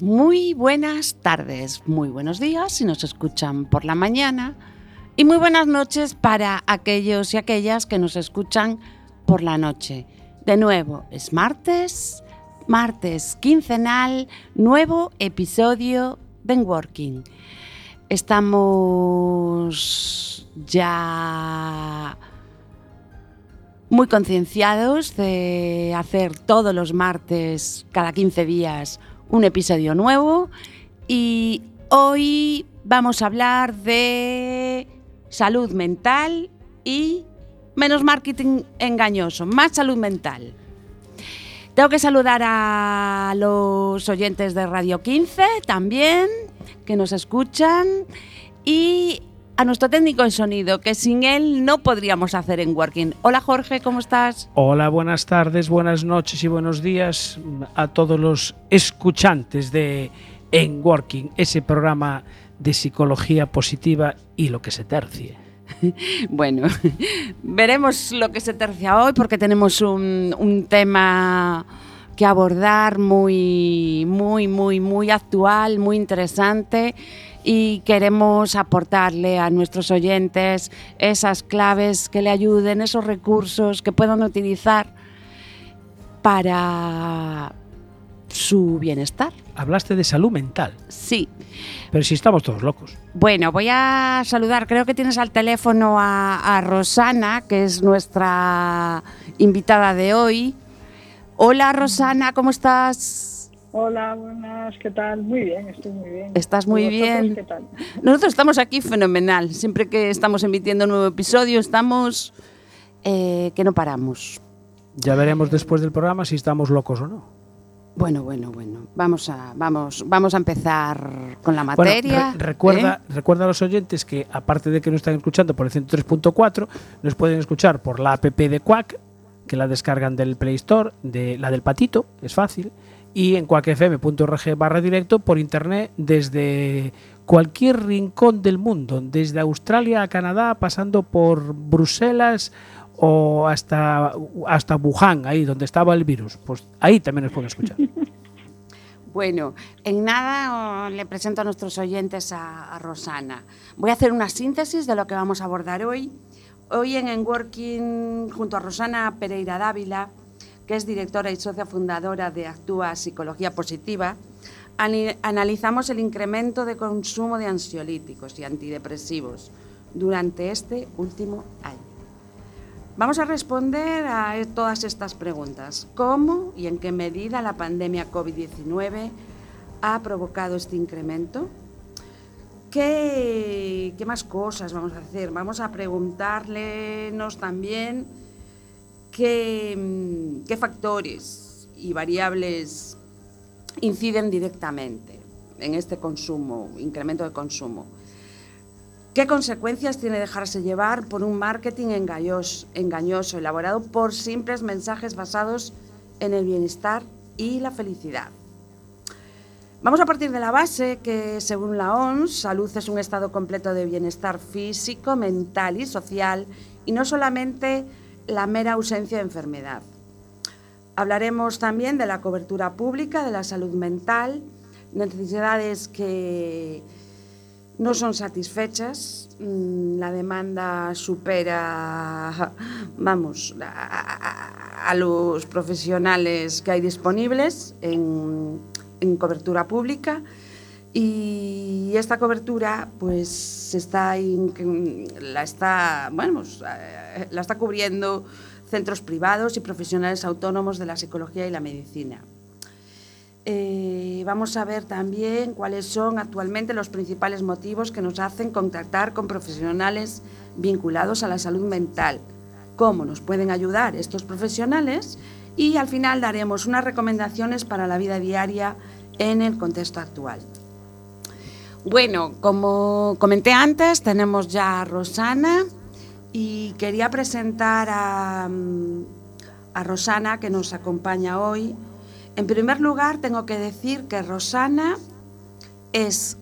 Muy buenas tardes, muy buenos días si nos escuchan por la mañana y muy buenas noches para aquellos y aquellas que nos escuchan por la noche. De nuevo, es martes, martes quincenal, nuevo episodio de Working. Estamos ya muy concienciados de hacer todos los martes, cada 15 días, un episodio nuevo y hoy vamos a hablar de salud mental y menos marketing engañoso, más salud mental. Tengo que saludar a los oyentes de Radio 15 también, que nos escuchan, y a nuestro técnico de sonido, que sin él no podríamos hacer en Working. Hola Jorge, ¿cómo estás? Hola, buenas tardes, buenas noches y buenos días a todos los escuchantes de En Working, ese programa de psicología positiva y lo que se tercie. Bueno, veremos lo que se tercia hoy porque tenemos un, un tema que abordar muy, muy, muy, muy actual, muy interesante y queremos aportarle a nuestros oyentes esas claves que le ayuden, esos recursos que puedan utilizar para su bienestar. Hablaste de salud mental. Sí. Pero si estamos todos locos. Bueno, voy a saludar, creo que tienes al teléfono a, a Rosana, que es nuestra invitada de hoy. Hola Rosana, ¿cómo estás? Hola, buenas, ¿qué tal? Muy bien, estoy muy bien. Estás muy ¿Y vosotros bien. ¿Qué tal? Nosotros estamos aquí fenomenal. Siempre que estamos emitiendo un nuevo episodio, estamos eh, que no paramos. Ya veremos después del programa si estamos locos o no. Bueno, bueno, bueno. Vamos a, vamos, vamos a empezar con la Bueno, materia. re- recuerda, ¿eh? recuerda a los oyentes que aparte de que nos están escuchando por el 103.4, nos pueden escuchar por la app de Quack, que la descargan del Play Store, de la del Patito, es fácil, y en quackfm.org barra directo por internet desde cualquier rincón del mundo, desde Australia a Canadá, pasando por Bruselas o hasta, hasta Wuhan, ahí donde estaba el virus. Pues ahí también nos pueden escuchar. Bueno, en nada le presento a nuestros oyentes a, a Rosana. Voy a hacer una síntesis de lo que vamos a abordar hoy. Hoy en En Working, junto a Rosana Pereira Dávila, que es directora y socia fundadora de Actúa Psicología Positiva, analizamos el incremento de consumo de ansiolíticos y antidepresivos durante este último año. Vamos a responder a e- todas estas preguntas. ¿Cómo y en qué medida la pandemia COVID-19 ha provocado este incremento? ¿Qué, qué más cosas vamos a hacer? Vamos a preguntarles también qué, mm, qué factores y variables inciden directamente en este consumo, incremento de consumo. ¿Qué consecuencias tiene dejarse llevar por un marketing engañoso, engañoso, elaborado por simples mensajes basados en el bienestar y la felicidad? Vamos a partir de la base que, según la OMS, salud es un estado completo de bienestar físico, mental y social, y no solamente la mera ausencia de enfermedad. Hablaremos también de la cobertura pública de la salud mental, necesidades que no son satisfechas, mm, la demanda supera, vamos, a, a- los profesionales que hay disponibles en, en cobertura pública y esta cobertura pues está in- la está bueno pues, eh, la está cubriendo centros privados y profesionales autónomos de la psicología y la medicina. Eh, vamos a ver también cuáles son actualmente los principales motivos que nos hacen contactar con profesionales vinculados a la salud mental, cómo nos pueden ayudar estos profesionales y al final daremos unas recomendaciones para la vida diaria en el contexto actual. Bueno, como comenté antes, tenemos ya a Rosana y quería presentar a, mm, a Rosana que nos acompaña hoy. En primer lugar, tengo que decir que Rosana es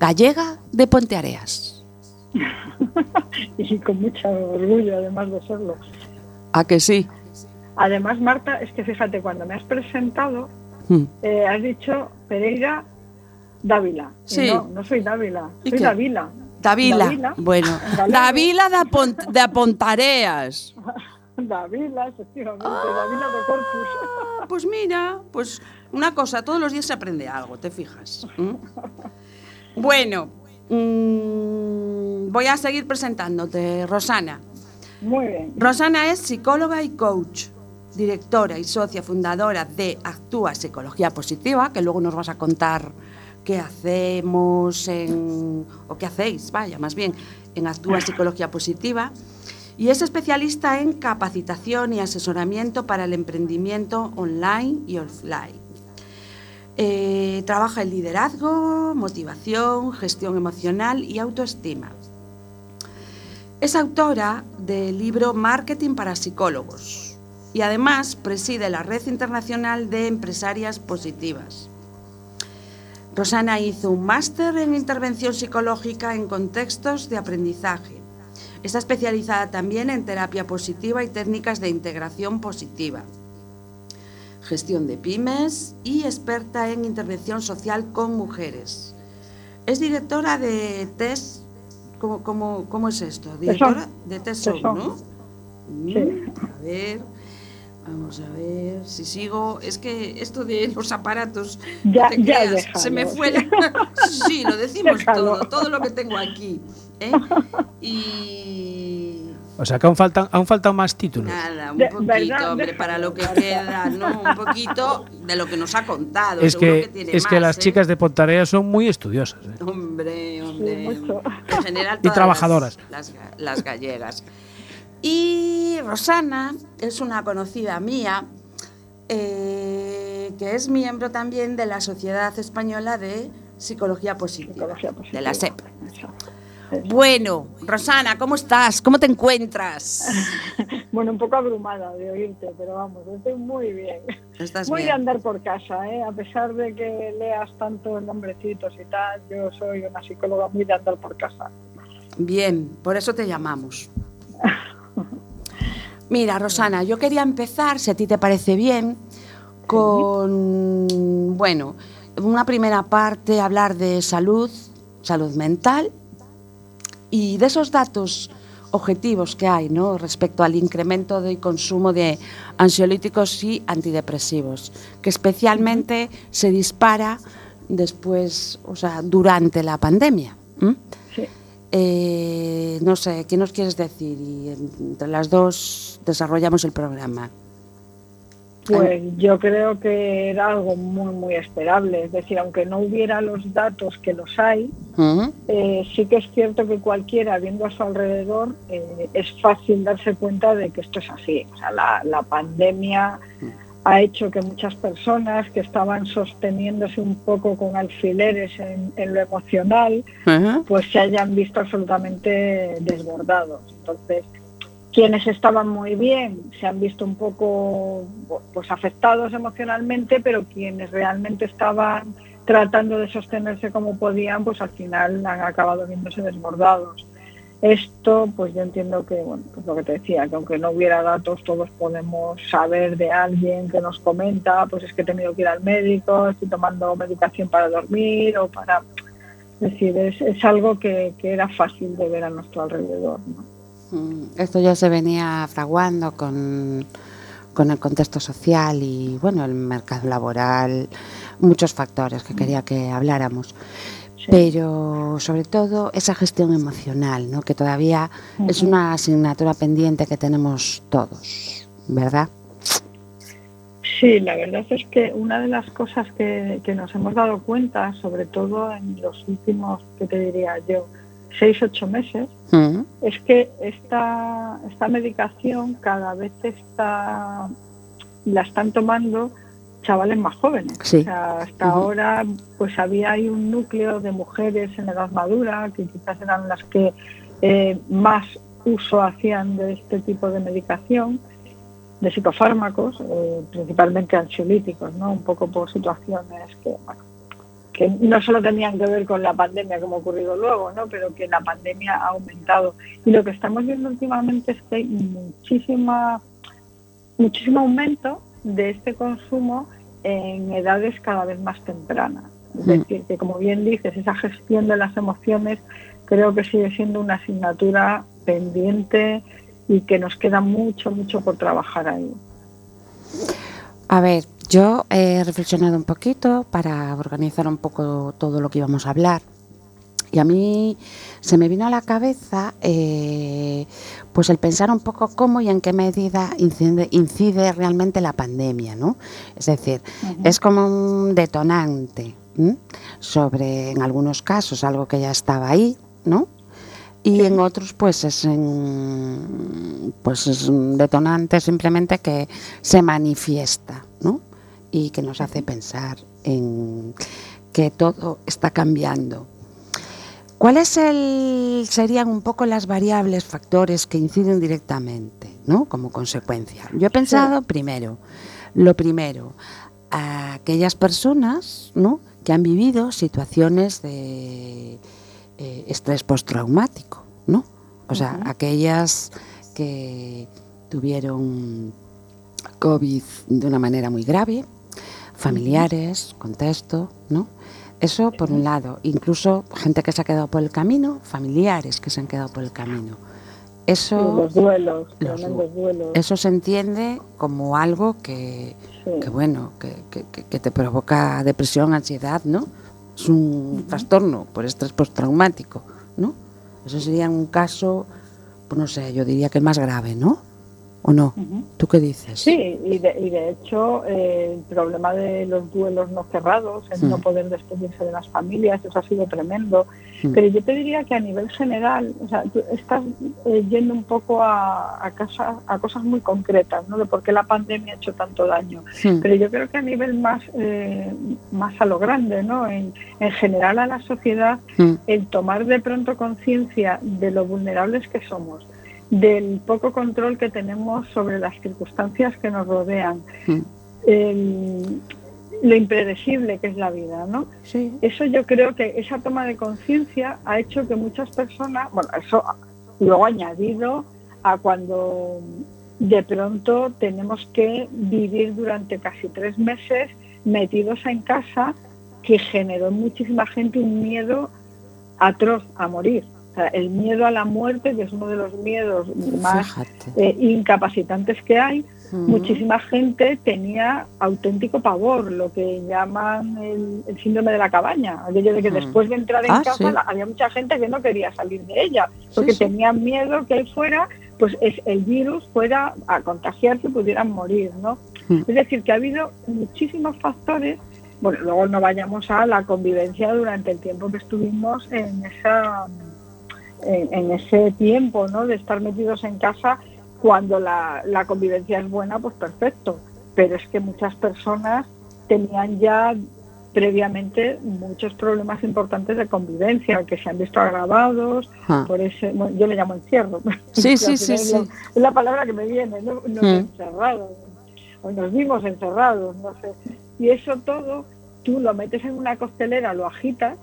gallega de Ponteareas. y con mucho orgullo, además de serlo. ¿A que sí? Además, Marta, es que fíjate, cuando me has presentado, Hmm. eh, has dicho Pereira Dávila. Sí. No, no soy Dávila, ¿Y soy. Davila. Davila. Bueno. Davila de, Pont de Pontareas. Dávila, efectivamente, Dávila de Corpus. Ah, pues mira, pues una cosa, todos los días se aprende algo, ¿te fijas? ¿Mm? Bueno, mm, voy a seguir presentándote, Rosana. Muy bien. Rosana es psicóloga y coach, directora y socia fundadora de Actúa Psicología Positiva, que luego nos vas a contar qué hacemos en, o qué hacéis, vaya, más bien, en Actúa Psicología Positiva. Y es especialista en capacitación y asesoramiento para el emprendimiento online y offline. Eh, trabaja en liderazgo, motivación, gestión emocional y autoestima. Es autora del libro Marketing para Psicólogos y además preside la Red Internacional de Empresarias Positivas. Rosana hizo un máster en intervención psicológica en contextos de aprendizaje. Está especializada también en terapia positiva y técnicas de integración positiva, gestión de pymes y experta en intervención social con mujeres. Es directora de TES. ¿Cómo, cómo, cómo es esto? Directora de Tesón. ¿no? Sí. Mm, A ver, vamos a ver si sigo. Es que esto de los aparatos, Ya- no te ya déjalo. se me fue. la- sí, lo decimos Déjalo. todo, todo lo que tengo aquí. ¿eh? Y O sea, que aún faltan, aún faltan más títulos. nada, un poquito, ¿verdad? hombre, para lo que queda, ¿no? Un poquito de lo que nos ha contado. Es que, tiene es que las ¿eh? chicas de Pontarea son muy estudiosas. ¿eh? Hombre, hombre. mucho. En general, Y trabajadoras. Las, las ga- las gallegas. Y Rosana es una conocida mía eh, que es miembro también de la Sociedad Española de Psicología Positiva, Psicología positiva. de la SEP. Bueno, Rosana, ¿cómo estás? ¿Cómo te encuentras? Bueno, un poco abrumada de oírte, pero vamos, estoy muy bien. ¿Estás Muy de bien? andar por casa, ¿eh? A pesar de que leas tantos nombrecitos y tal, yo soy una psicóloga muy de andar por casa. Bien, por eso te llamamos. Mira, Rosana, yo quería empezar, si a ti te parece bien, con, bueno, una primera parte, hablar de salud, salud mental y de esos datos objetivos que hay ¿no? respecto al incremento del consumo de ansiolíticos y antidepresivos, que especialmente se dispara después, o sea, durante la pandemia. Sí. Eh, no sé, ¿qué nos quieres decir? Y entre las dos desarrollamos el programa. Pues yo creo que era algo muy, muy esperable. Es decir, aunque no hubiera los datos que los hay, eh, sí que es cierto que cualquiera viendo a su alrededor eh, es fácil darse cuenta de que esto es así. O sea, la, la pandemia ha hecho que muchas personas que estaban sosteniéndose un poco con alfileres en, en lo emocional, pues se hayan visto absolutamente desbordados. Entonces, quienes estaban muy bien se han visto un poco pues afectados emocionalmente, pero quienes realmente estaban tratando de sostenerse como podían, pues al final han acabado viéndose desbordados. Esto, pues yo entiendo que, bueno, pues lo que te decía, que aunque no hubiera datos, todos podemos saber de alguien que nos comenta, pues es que he tenido que ir al médico, estoy tomando medicación para dormir o para... Es decir, es, algo que, era fácil de ver a nuestro alrededor. Mm, Esto ya se venía fraguando con, con el contexto social y bueno, el mercado laboral, muchos factores que quería que habláramos. Pero sobre todo esa gestión emocional, ¿no? que todavía es una asignatura pendiente que tenemos todos, ¿verdad? Sí, la verdad es que una de las cosas que, que nos hemos dado cuenta, sobre todo en los últimos, ¿qué te diría yo? Seis, ocho meses, Mm, es que esta, esta medicación cada vez está, la están tomando chavales más jóvenes. Sí. O sea, hasta ahora pues había ahí un núcleo de mujeres en edad madura que quizás eran las que eh, más uso hacían de este tipo de medicación, de psicofármacos, eh, principalmente ansiolíticos, ¿no? Un poco por situaciones que, bueno, que no solo tenían que ver con la pandemia como ha ocurrido luego, ¿no? Pero que la pandemia ha aumentado. Y lo que estamos viendo últimamente es que hay muchísima muchísimo aumento de este consumo en edades cada vez más tempranas. Es Mm. decir, que como bien dices, esa gestión de las emociones creo que sigue siendo una asignatura pendiente y que nos queda mucho, mucho por trabajar ahí. A ver, yo he reflexionado un poquito para organizar un poco todo lo que íbamos a hablar. Y a mí se me vino a la cabeza eh, pues el pensar un poco cómo y en qué medida incide, incide realmente la pandemia, ¿no? Es decir, es como un detonante ¿m? sobre, en algunos casos, algo que ya estaba ahí, ¿no? Y en otros, pues es, en- pues es un detonante simplemente que se manifiesta, ¿no? Y que nos hace pensar en que todo está cambiando. ¿Cuáles el- serían un poco las variables, factores que inciden directamente, ¿no? Como consecuencia. Yo he pensado primero, lo primero, a aquellas personas, ¿no? Que han vivido situaciones de eh, estrés postraumático, ¿no? O sea, aquellas que tuvieron COVID de una manera muy grave, familiares, contexto, ¿no? Eso por un lado, incluso gente que se ha quedado por el camino, familiares que se han quedado por el camino. Eso, los duelos, los tremendos duelos. eso se entiende como algo que, sí. que bueno, que, que- te provoca depresión, ansiedad, ¿no? Es un trastorno por estrés postraumático, ¿no? Eso sería un caso, pues no sé, yo diría que el más grave, ¿no? ¿O no? Ujú. ¿Tú qué dices? Sí, y de, y de hecho eh, el problema de los duelos no cerrados, el no poder despedirse de las familias, eso ha sido tremendo. Pero yo te diría que a nivel general, o sea, tú estás eh, yendo un poco a, a, casa- a cosas muy concretas, ¿no? De por qué la pandemia ha hecho tanto daño. Pero yo creo que a nivel más, eh, más a lo grande, ¿no? En, en general a la sociedad, el tomar de pronto conciencia de lo vulnerables que somos, del poco control que tenemos sobre las circunstancias que nos rodean, el- lo impredecible que es la vida, ¿no? Sí. Eso yo creo que esa toma de conciencia ha hecho que muchas personas, bueno, eso luego añadido a cuando de pronto tenemos que vivir durante casi tres meses metidos en casa que generó en muchísima gente un miedo atroz a morir. Sea, el miedo a la muerte, que es uno de los miedos más eh, incapacitantes que hay, muchísima gente tenía auténtico pavor, lo que llaman el, el síndrome de la cabaña, aquello de que después de entrar en Ah, casa sí. la- había mucha gente que no quería salir de ella, porque sí. tenían miedo que él fuera, pues es, el virus fuera a contagiarse y pudieran morir, ¿no? Mm. Es decir, que ha habido muchísimos factores, bueno, luego no vayamos a la convivencia durante el tiempo que estuvimos en esa en, en ese tiempo, ¿no? De estar metidos en casa cuando la, la convivencia es buena, pues perfecto. Pero es que muchas personas tenían ya previamente muchos problemas importantes de convivencia que se han visto agravados Ah. por ese, bueno, yo le llamo encierro. Sí, sí, sí, es la- sí. Es la palabra que me viene, ¿no? Nos Mm. encerrados, o nos vimos encerrados, no sé. Y eso todo, tú lo metes en una costelera, lo agitas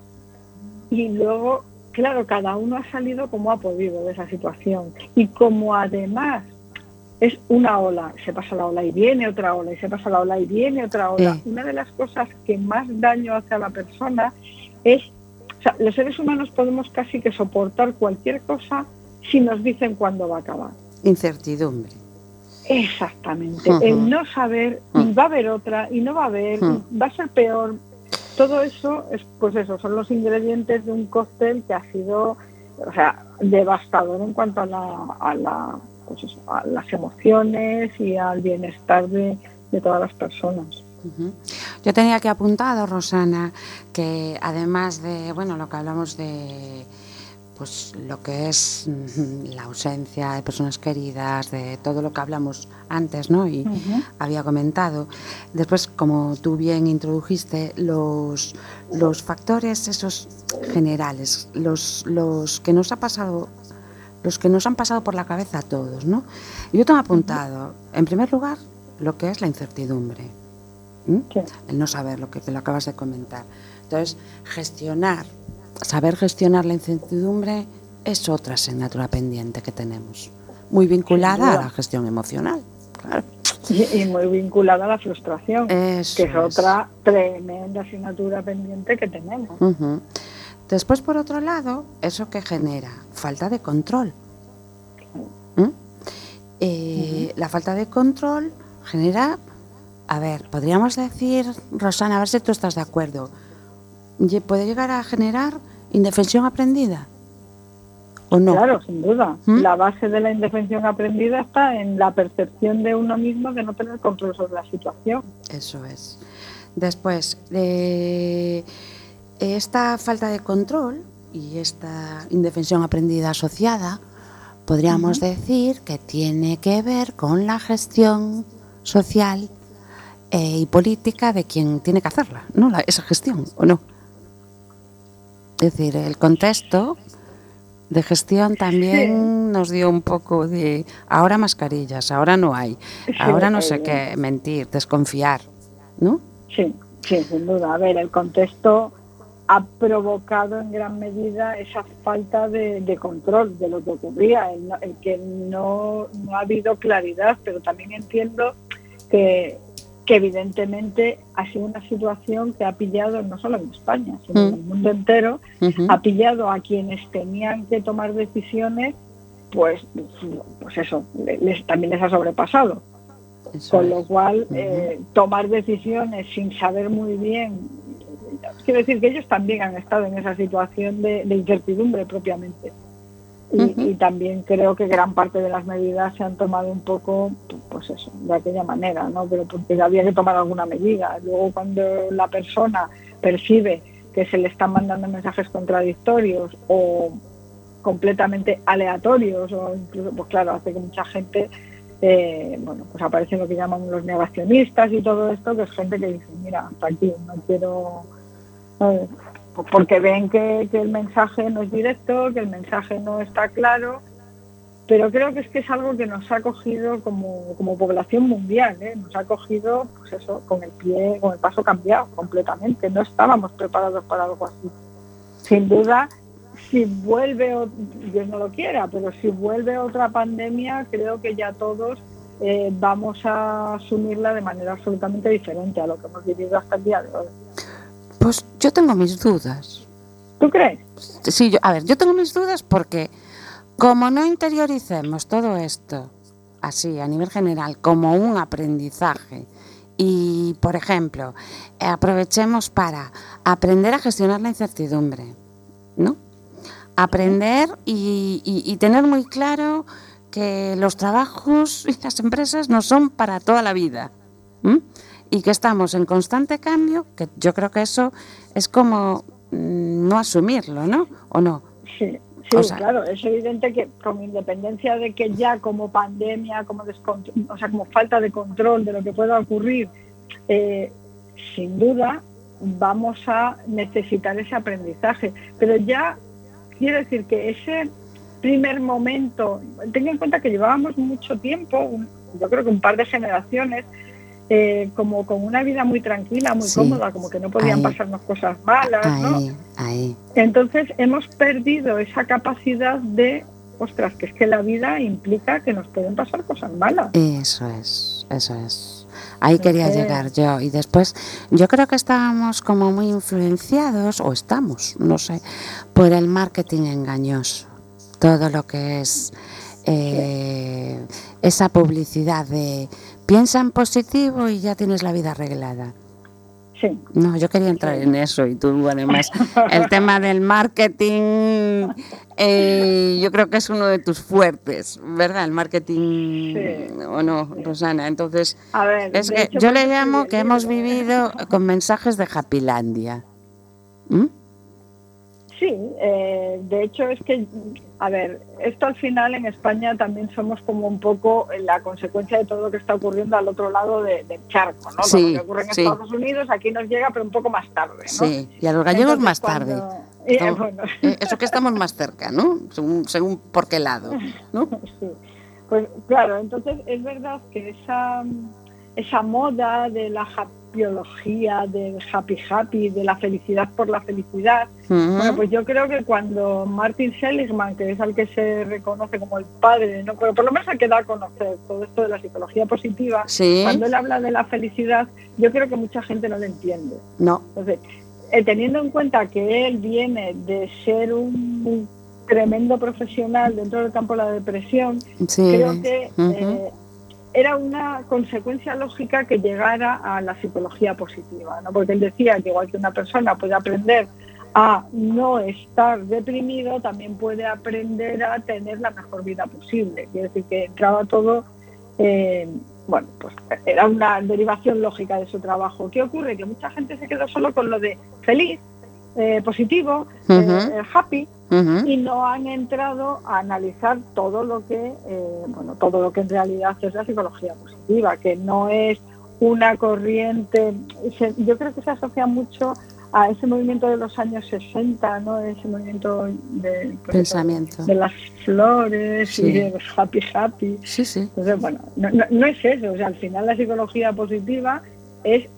y luego, claro, cada uno ha salido como ha podido de esa situación. Y como además es una ola, se pasa la ola y viene otra ola, y se pasa la ola y viene otra ola. Sí. Una de las cosas que más daño hace a la persona es, o sea, los seres humanos podemos casi que soportar cualquier cosa si nos dicen cuándo va a acabar. Incertidumbre. Exactamente. El no saber, y Ujú. va a haber otra, y no va a haber, y va a ser peor. Todo eso es, pues eso, son los ingredientes de un cóctel que ha sido, o sea, devastador en cuanto a la, a la, pues eso, a las emociones y al bienestar de, de todas las personas. Yo tenía que apuntado, Rosana, que además de, bueno, lo que hablamos de pues lo que es mm, la ausencia de personas queridas, de todo lo que hablamos antes, ¿no? Y había comentado. Después, como tú bien introdujiste, los, los factores esos generales, los, los que nos ha pasado, los que nos han pasado por la cabeza a todos, ¿no? Yo tengo apuntado, en primer lugar, lo que es la incertidumbre. El no saber lo que te lo acabas de comentar. Entonces, gestionar, saber gestionar la incertidumbre es otra asignatura pendiente que tenemos, muy vinculada a la gestión emocional. Claro. Y, y muy vinculada a la frustración, Eso que es es. otra tremenda asignatura pendiente que tenemos. Después, por otro lado, eso que genera falta de control. ¿Mm? Eh, La falta de control genera, a ver, podríamos decir, Rosana, a ver si tú estás de acuerdo, puede llegar a generar indefensión aprendida. ¿O no? Claro, sin duda. ¿Mm? La base de la indefensión aprendida está en la percepción de uno mismo de no tener control sobre la situación. Eso es. Después, eh, esta falta de control y esta indefensión aprendida asociada, podríamos decir que tiene que ver con la gestión social eh, y política de quien tiene que hacerla, ¿no? La- esa gestión, ¿o no? Es decir, el contexto de gestión también nos dio un poco de ahora mascarillas, ahora no hay, ahora no sé qué, mentir, desconfiar, ¿no? Sí, sí, sin duda. A ver, el contexto ha provocado en gran medida esa falta de, de control de lo que ocurría, el, el que no, no ha habido claridad, pero también entiendo que, que evidentemente ha sido una situación que ha pillado no solo en España, sino en Mm. el mundo entero, ha pillado a quienes tenían que tomar decisiones, pues, pues eso, le- les, también les ha sobrepasado. Eso Con es. lo cual, eh, tomar decisiones sin saber muy bien, quiero decir que ellos también han estado en esa situación de, de incertidumbre propiamente. Y, y también creo que gran parte de las medidas se han tomado un poco, pues eso, de aquella manera, ¿no? Pero porque había que tomar alguna medida. Luego, cuando la persona percibe que se le están mandando mensajes contradictorios o completamente aleatorios, o incluso, pues claro, hace que mucha gente eh, bueno, pues aparecen lo que llaman los negacionistas y todo esto, que es gente que dice, mira, hasta aquí, no quiero... Porque ven que, el mensaje no es directo, que el mensaje no está claro, pero creo que es que es algo que nos ha cogido como, como población mundial, ¿eh? nos ha cogido, pues eso, con el pie, con el paso cambiado completamente, no estábamos preparados para algo así. Sin duda, si vuelve, Dios no lo quiera, pero si vuelve otra pandemia, creo que ya todos eh, vamos a asumirla de manera absolutamente diferente a lo que hemos vivido hasta el día de hoy. Pues yo tengo mis dudas. ¿Tú crees? Sí, yo, a ver, yo tengo mis dudas porque como no interioricemos todo esto así a nivel general como un aprendizaje y, por ejemplo, aprovechemos para aprender a gestionar la incertidumbre, ¿no? Aprender y, y- y tener muy claro que los trabajos y las empresas no son para toda la vida. ¿m? Y que estamos en constante cambio, que yo creo que eso es como mm, no asumirlo, ¿no? ¿O no? Sí, sí O sea- claro, es evidente que con independencia de que ya como pandemia, como o sea, como falta de control de lo que pueda ocurrir, eh, sin duda vamos a necesitar ese aprendizaje. Pero ya quiero decir que ese primer momento, ten en cuenta que llevábamos mucho tiempo, un- yo creo que un par de generaciones, eh, como con una vida muy tranquila, muy Sí. cómoda, como que no podían Ahí. pasarnos cosas malas, ¿no? Ahí, ahí. Entonces hemos perdido esa capacidad de, ostras, que es que la vida implica que nos pueden pasar cosas malas. Eso es, eso es. Ahí quería llegar yo. Y después, yo creo que estábamos como muy influenciados, o estamos, no sé, por el marketing engañoso. Todo lo que es eh, esa publicidad de piensa en positivo y ya tienes la vida arreglada. Sí, No, yo quería entrar en eso y tú además el tema del marketing eh, yo creo que es uno de tus fuertes, ¿verdad? El marketing Sí. o no, Rosana. Entonces, a ver. es que hecho, yo por le llamo que hemos vivido con mensajes de Happylandia. ¿Mm? Sí, eh, de hecho es que, a ver, esto al final en España también somos como un poco la consecuencia de todo lo que está ocurriendo al otro lado de- del charco, ¿no? Sí, lo que ocurre en sí. Estados Unidos aquí nos llega, pero un poco más tarde, ¿no? Sí, y a los gallegos Entonces, más cuando- tarde. Eh, bueno, eh, eso que estamos más cerca, ¿no? Según, según por qué lado, ¿no? sí. Pues claro, entonces es verdad que esa, esa moda de la biología, del happy happy, de la felicidad por la felicidad. Bueno, pues yo creo que cuando Martin Seligman, que es al que se reconoce como el padre, ¿no? pero por lo menos hay que dar a conocer todo esto de la psicología positiva, Sí, cuando él habla de la felicidad, yo creo que mucha gente no lo entiende. no. Entonces, eh, teniendo en cuenta que él viene de ser un, un tremendo profesional dentro del campo de la depresión, Sí. creo que eh, era una consecuencia lógica que llegara a la psicología positiva, ¿no? porque él decía que igual que una persona puede aprender a no estar deprimido, también puede aprender a tener la mejor vida posible. Quiere decir que entraba todo, eh, bueno, pues era una derivación lógica de su trabajo. ¿Qué ocurre? Que mucha gente se quedó solo con lo de feliz, eh, positivo, eh, Ujú. happy, y no han entrado a analizar todo lo que eh, bueno todo lo que en realidad es la psicología positiva que no es una corriente se- yo creo que se asocia mucho a ese movimiento de los años 60 no ese movimiento de, pues, Pensamiento. de las flores Sí. y de los happy happy Sí, sí. entonces, bueno, no, no- no es eso. O sea, al final la psicología positiva es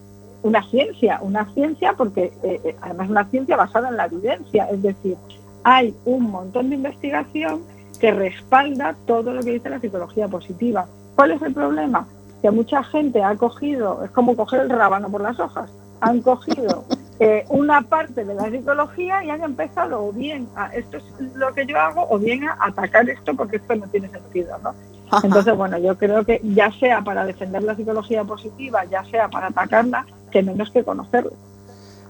una ciencia, una ciencia porque eh, eh, además una ciencia basada en la evidencia. Es decir, hay un montón de investigación que respalda todo lo que dice la psicología positiva. ¿Cuál es el problema? Que mucha gente ha cogido, es como coger el rábano por las hojas, han cogido eh, una parte de la psicología y han empezado o bien a esto es lo que yo hago o bien a atacar esto porque esto no tiene sentido, ¿no? Entonces, bueno, yo creo que ya sea para defender la psicología positiva, ya sea para atacarla, que menos que conocerla.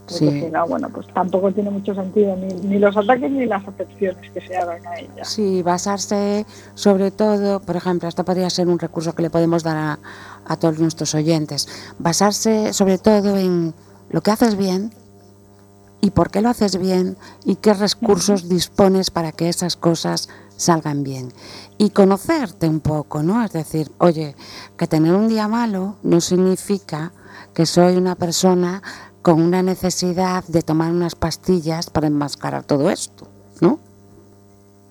Porque Sí. si no, bueno, pues tampoco tiene mucho sentido ni, ni los ataques ni las acepciones que se hagan a ella. Sí, basarse sobre todo, por ejemplo, esto podría ser un recurso que le podemos dar a, a todos nuestros oyentes, basarse sobre todo en lo que haces bien y por qué lo haces bien y qué recursos dispones para que esas cosas salgan bien. Y conocerte un poco, ¿no? Es decir, oye, que tener un día malo no significa que soy una persona con una necesidad de tomar unas pastillas para enmascarar todo esto, ¿no?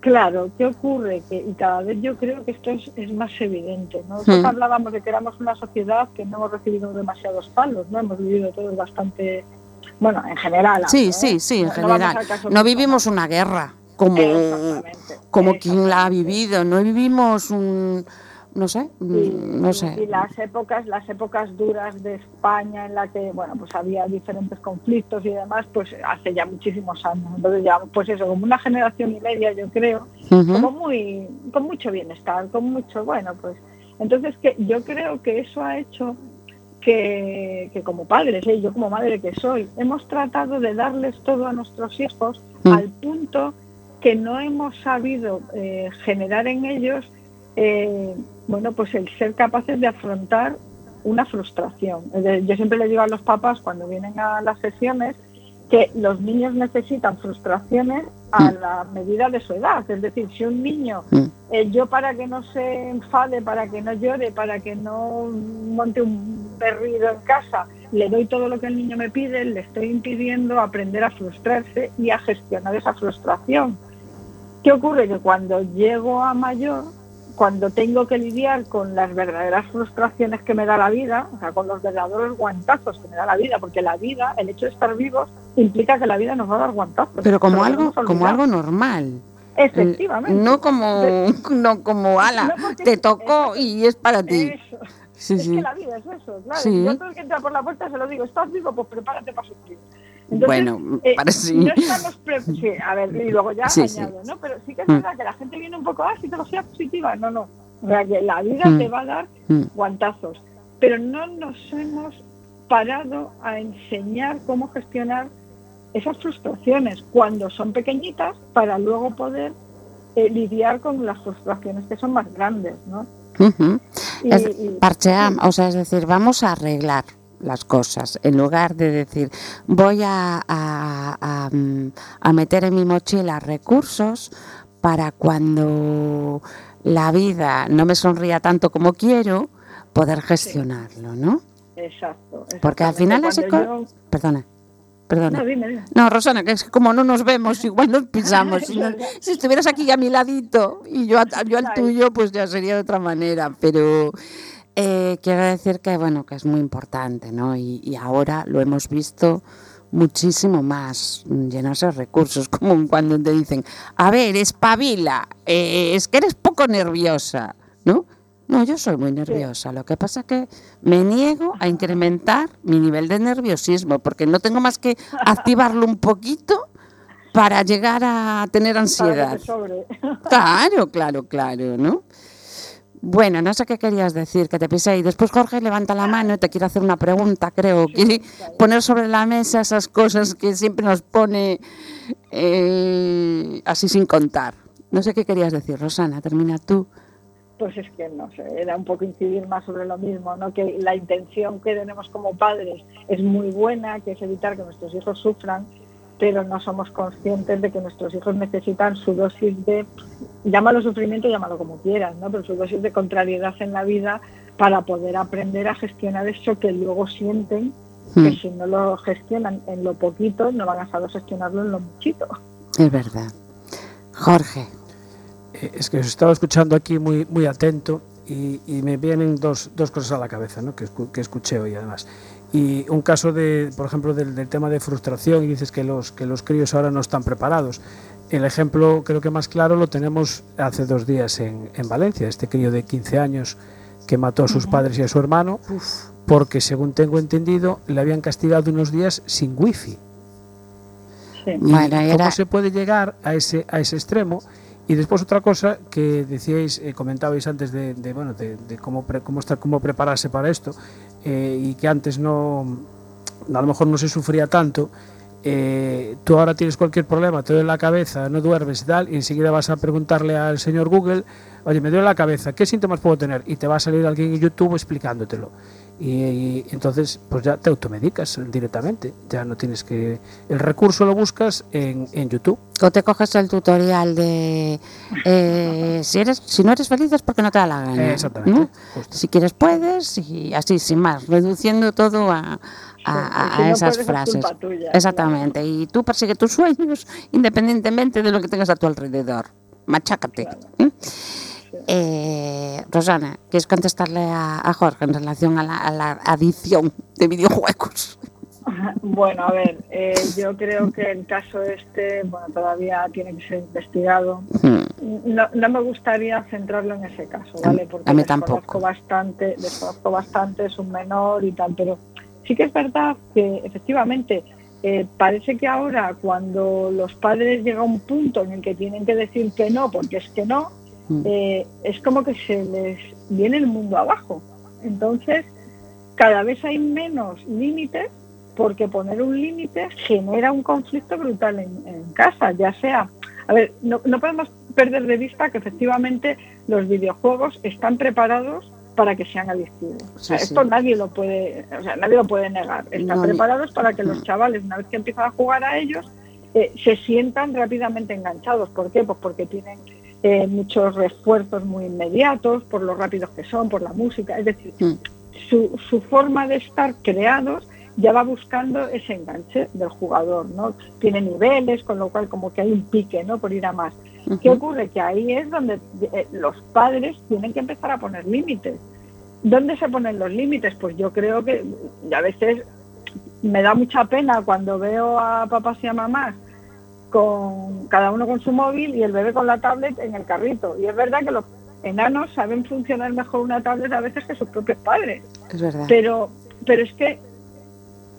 Claro, ¿qué ocurre? Que, y cada vez yo creo que esto es, es más evidente. ¿no? Nosotros Hmm. hablábamos de que éramos una sociedad que no hemos recibido demasiados palos, ¿no? Hemos vivido todos bastante, bueno, en general. Sí, sí, sí, en No- general. No vivimos una guerra como, como quien la ha vivido, no vivimos un, no sé, y, mm, no y sé. las épocas las épocas duras de España en la que bueno pues había diferentes conflictos y demás pues hace ya muchísimos años entonces ya pues eso como una generación y media yo creo como muy con mucho bienestar con mucho bueno pues entonces que yo creo que eso ha hecho que, que como padres ¿eh? yo como madre que soy hemos tratado de darles todo a nuestros hijos Mm. al punto que no hemos sabido eh, generar en ellos eh, bueno pues el ser capaces de afrontar una frustración yo siempre le digo a los papás cuando vienen a las sesiones que los niños necesitan frustraciones a Mm. la medida de su edad. Es decir, si un niño, Mm. eh, yo para que no se enfade, para que no llore, para que no monte un berrido en casa, le doy todo lo que el niño me pide, le estoy impidiendo aprender a frustrarse y a gestionar esa frustración. ¿Qué ocurre? Que cuando llego a mayor, cuando tengo que lidiar con las verdaderas frustraciones que me da la vida, o sea, con los verdaderos guantazos que me da la vida, porque la vida, el hecho de estar vivos, implica que la vida nos va a dar guantazos. Pero como algo, como algo normal. Efectivamente. No como, no como ala, No, te tocó y es para ti. Eso. Sí, es sí. que la vida es eso, claro. Sí. Yo todo el que entra por la puerta se lo digo, ¿estás vivo? Pues prepárate para sufrir. Entonces, Bueno, eh, para sí. no estamos pre- sí, a ver, y luego ya Sí, sí. añado, ¿no? Pero sí que es Mm. verdad que la gente viene un poco, ah, psicología positiva. No, no. O sea, que la vida Mm. te va a dar Mm. guantazos. Pero no nos hemos parado a enseñar cómo gestionar esas frustraciones cuando son pequeñitas para luego poder eh, lidiar con las frustraciones que son más grandes, ¿no? Y- Es y- parchear, o sea, es decir, vamos a arreglar las cosas, en lugar de decir voy a, a- a, a meter en mi mochila recursos para cuando la vida no me sonría tanto como quiero, poder gestionarlo, ¿no? Exacto. Porque al final Cuando co- Perdona, perdona. yo- No, dime, dime. No, Rosana, que es que como no nos vemos, igual nos pisamos. Si, no- si estuvieras aquí a mi ladito y yo, yo al tuyo, pues ya sería de otra manera. Pero eh, quiero decir que, bueno, que es muy importante, ¿no? Y, y ahora lo hemos visto muchísimo más, llenarse de recursos, como cuando te dicen, a ver, espabila, eh, es que eres poco nerviosa, ¿no? No, yo soy muy nerviosa. Lo que pasa es que me niego a incrementar mi nivel de nerviosismo, porque no tengo más que activarlo un poquito para llegar a tener ansiedad. Claro, claro, claro, ¿no? Bueno, no sé qué querías decir, que te pisé. Y después Jorge levanta la mano y te quiere hacer una pregunta, creo. Quiere poner sobre la mesa esas cosas que siempre nos pone eh, así sin contar. No sé qué querías decir, Rosana, termina tú. Pues es que no sé, era un poco incidir más sobre lo mismo, ¿no? Que la intención que tenemos como padres es muy buena, que es evitar que nuestros hijos sufran, pero no somos conscientes de que nuestros hijos necesitan su dosis de, llámalo sufrimiento, llámalo como quieras, ¿no? Pero su dosis de contrariedad en la vida para poder aprender a gestionar eso que luego sienten, que Hmm, si no lo gestionan en lo poquito, no van a saber gestionarlo en lo muchito. es verdad. Jorge, Eh, Es que os estaba escuchando aquí muy, muy atento y, y me vienen dos, dos cosas a la cabeza ¿no? que, que escuché hoy además. Y un caso de, por ejemplo, del, del tema de frustración y dices que los, que los críos ahora no están preparados. El ejemplo creo que más claro lo tenemos hace dos días en, en Valencia, este crío de 15 años que mató a sus padres y a su hermano porque, según tengo entendido, le habían castigado unos días sin wifi. Sí. ¿Y Bueno, ¿Cómo era- se puede llegar a ese, a ese extremo? Y después otra cosa que decíais, eh, comentabais antes de, de, bueno, de, de cómo, pre- cómo, estar, cómo prepararse para esto eh, y que antes no, a lo mejor no se sufría tanto. eh, tú ahora tienes cualquier problema, te duele la cabeza, no duermes y tal, y enseguida vas a preguntarle al señor Google, oye, me duele la cabeza, ¿qué síntomas puedo tener? Y te va a salir alguien en YouTube explicándotelo. Y, entonces, pues ya te automedicas directamente, ya no tienes que... El recurso lo buscas en, en YouTube. o te coges el tutorial de eh, si eres si no eres feliz es porque no te da la gana. Exactamente. Si quieres puedes y así sin más, reduciendo todo a, a- si a no esas frases. tuya, Exactamente. Y tú persigue tus sueños independientemente de lo que tengas a tu alrededor. Machácate. ¿eh? Eh, Rosana, ¿quieres contestarle a, a Jorge en relación a la, a la adicción de videojuegos? Bueno, a ver, eh, yo creo que el caso este, bueno, todavía tiene que ser investigado. No, no me gustaría centrarlo en ese caso, ¿vale? Porque a mí desconozco bastante, desconozco bastante, es un menor y tal, pero sí que es verdad que efectivamente eh, parece que ahora cuando los padres llega a un punto en el que tienen que decir que no, porque es que no, Mm. eh, es como que se les viene el mundo abajo. Entonces, cada vez hay menos límites porque poner un límite genera un conflicto brutal en, en casa, ya sea, a ver, no, no podemos perder de vista que efectivamente los videojuegos están preparados para que sean adictivos. O sea, sí. esto nadie lo puede, o sea, nadie lo puede negar. Están No, preparados para que Mm. los chavales, una vez que empiezan a jugar a ellos, eh, se sientan rápidamente enganchados. ¿Por qué? Pues porque tienen eh, muchos refuerzos muy inmediatos, por lo rápidos que son, por la música. Es decir, Mm. su, su forma de estar creados ya va buscando ese enganche del jugador, ¿no? Tiene niveles, con lo cual como que hay un pique, ¿no? Por ir a más. ¿Qué ocurre? Que ahí es donde eh, los padres tienen que empezar a poner límites. ¿Dónde se ponen los límites? Pues yo creo que a veces me da mucha pena cuando veo a papás y a mamás con cada uno con su móvil y el bebé con la tablet en el carrito. Y es verdad que los enanos saben funcionar mejor una tablet a veces que sus propios padres. Es verdad. Pero, pero es que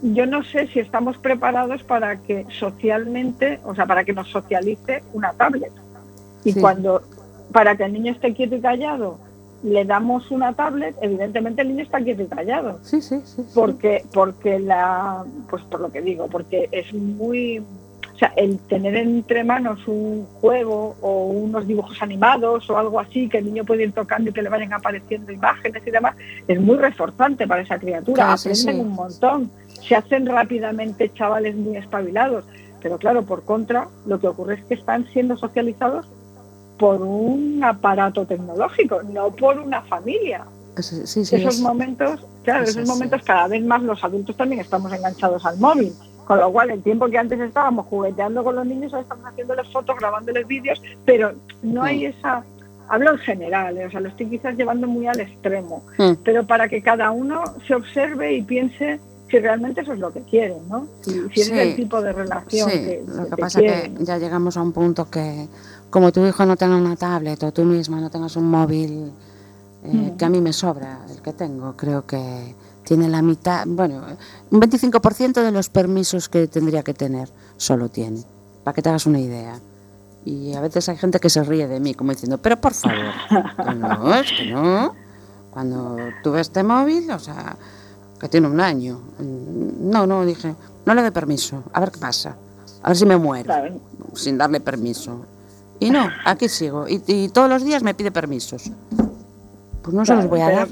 yo no sé si estamos preparados para que socialmente, o sea, para que nos socialice una tablet. Y Sí. cuando, para que el niño esté quieto y callado, le damos una tablet, evidentemente el niño está quieto y callado. Sí, sí, sí. sí. Porque, porque la, pues por lo que digo, porque es muy, O sea, el tener entre manos un juego o unos dibujos animados o algo así que el niño puede ir tocando y que le vayan apareciendo imágenes y demás, es muy reforzante para esa criatura. Claro, Aprenden sí. un montón. Se hacen rápidamente chavales muy espabilados. Pero claro, por contra, lo que ocurre es que están siendo socializados por un aparato tecnológico, no por una familia. Sí, sí, sí, esos es- momentos, claro, es esos momentos cada vez más los adultos también estamos enganchados al móvil. Con lo cual, el tiempo que antes estábamos jugueteando con los niños, ahora estamos haciéndoles fotos, grabándoles vídeos, pero no hay esa. Hablo en general, ¿eh? o sea, lo estoy quizás llevando muy al extremo, Mm. pero para que cada uno se observe y piense si realmente eso es lo que quieren, ¿no? Si, si ese Sí. es el tipo de relación Sí, que, lo que que pasa es que ya llegamos a un punto que como tu hijo no tenga una tablet o tú misma no tengas un móvil, eh, Mm. que a mí me sobra el que tengo, creo que tiene la mitad, bueno, un 25% de los permisos que tendría que tener, solo tiene, para que te hagas una idea. Y a veces hay gente que se ríe de mí, como diciendo, pero por favor, que no, es que no. Cuando tuve este móvil, o sea, que tiene un año, mm, no, no, dije, no le doy permiso, a ver qué pasa, a ver si me muero sin darle permiso. Y no, aquí sigo. Y, y todos los días me pide permisos. Pues no se los voy a dar.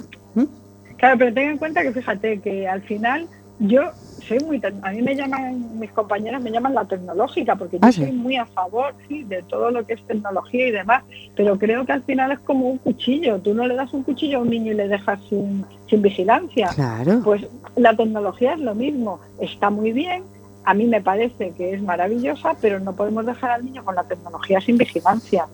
Claro, pero ten en cuenta que fíjate que al final yo soy muy a mí me llaman mis compañeras me llaman la tecnológica porque yo Ah, sí. soy muy a favor sí de todo lo que es tecnología y demás pero creo que al final es como un cuchillo tú no le das un cuchillo a un niño y le dejas sin, sin vigilancia Claro. pues la tecnología es lo mismo está muy bien a mí me parece que es maravillosa pero no podemos dejar al niño con la tecnología sin vigilancia.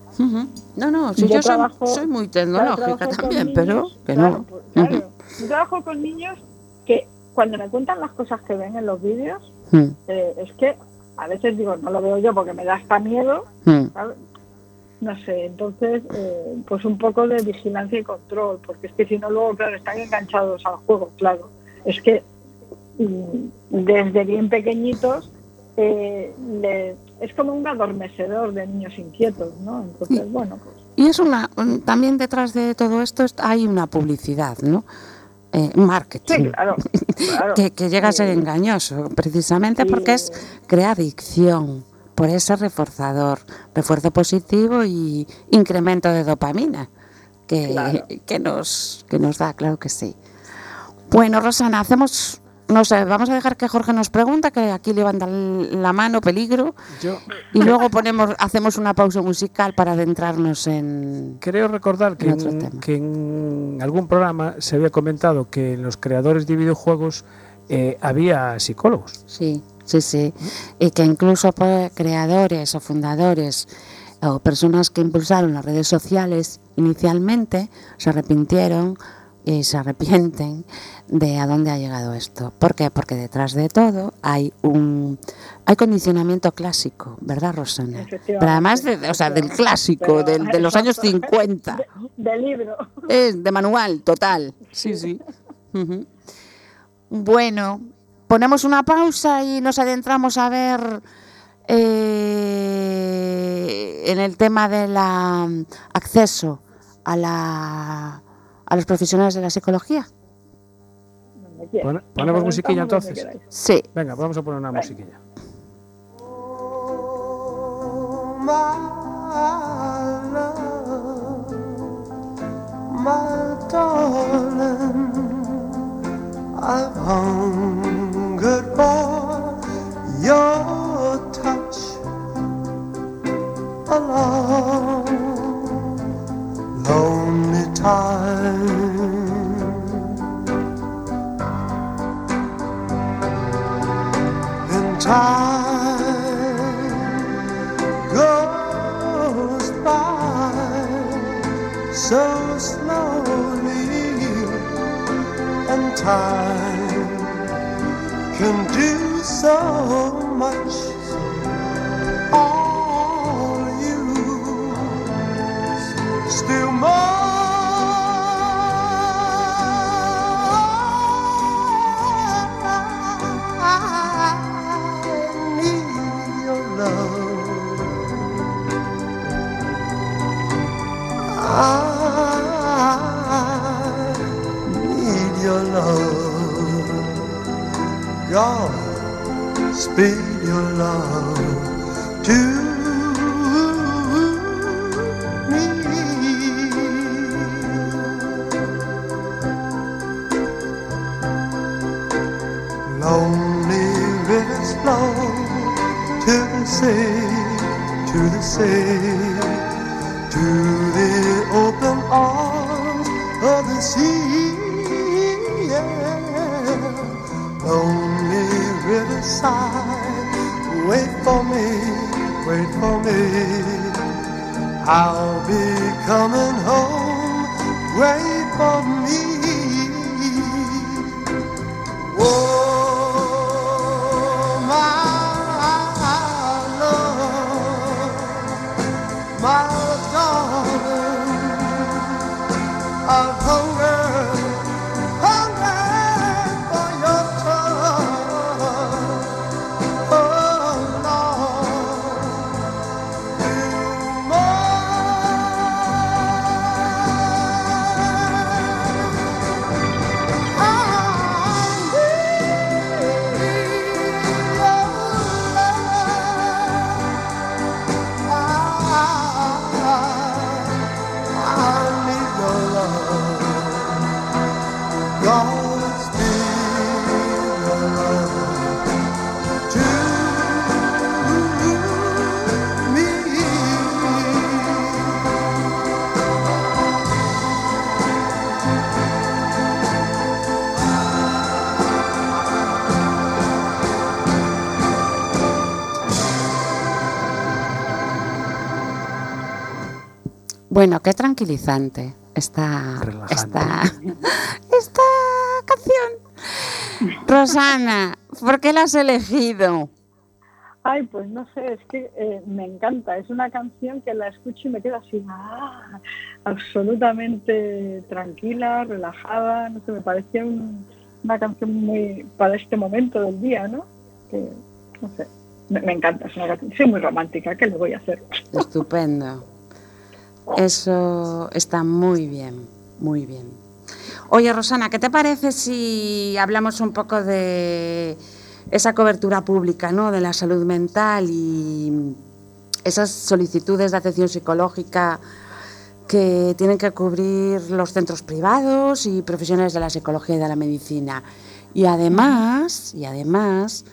No, no, si Yo trabajo- soy, muy tecnológica también, niños, pero que claro, no. pues, claro. Yo trabajo con niños que cuando me cuentan las cosas que ven en los vídeos, Mm, eh, es que a veces digo, no lo veo yo porque me da hasta miedo, mm. ¿sabes? No sé, entonces, eh, pues un poco de vigilancia y control, porque es que si no, luego, claro, están enganchados al juego, claro. Es que mm, desde bien pequeñitos eh, le- es como un adormecedor de niños inquietos, ¿no? Entonces, bueno, pues Y es una. mm, También detrás de todo esto est- hay una publicidad, ¿no? Eh, marketing. sí, claro. claro. que, que llega a ser engañoso, precisamente porque es crea adicción, por ese reforzador, refuerzo positivo y incremento de dopamina que, Claro. que nos que nos da, claro que sí. Bueno, Rosana, hacemos no sé, vamos a dejar que Jorge nos pregunta, que aquí levanta la mano, peligro, Yo y luego ponemos, hacemos una pausa musical para adentrarnos en... creo recordar que En otro en, tema. que en algún programa se había comentado que en los creadores de videojuegos eh, había psicólogos. Sí, sí, sí. Y que incluso pues, creadores o fundadores o personas que impulsaron las redes sociales inicialmente se arrepintieron y se arrepienten de a dónde ha llegado esto. ¿Por qué? Porque detrás de todo hay un hay condicionamiento clásico, ¿verdad, Rosana? Pero además de, o sea, del clásico, del- de los años 50. De, de libro. Es de manual, total. Sí, sí. Bueno, ponemos una pausa y nos adentramos a ver eh, en el tema del acceso a, la, a los profesionales de la psicología. Ponemos musiquilla, entonces. Sí. Venga, vamos a poner una Venga. musiquilla. My Bueno, qué tranquilizante esta, esta, esta canción. Rosana, ¿por qué la has elegido? Ay, pues no sé, es que eh, me encanta. Es una canción que la escucho y me quedo así, ah, absolutamente tranquila, relajada. No sé, me parecía un- una canción muy para este momento del día, ¿no? Que, no sé, me, me encanta. Es una canción, soy muy romántica, ¿qué le voy a hacer? Estupendo. Eso está muy bien, muy bien. Oye, Rosana, ¿qué te parece si hablamos un poco de esa cobertura pública, ¿no? De la salud mental y esas solicitudes de atención psicológica que tienen que cubrir los centros privados y profesionales de la psicología y de la medicina. Y además, y además,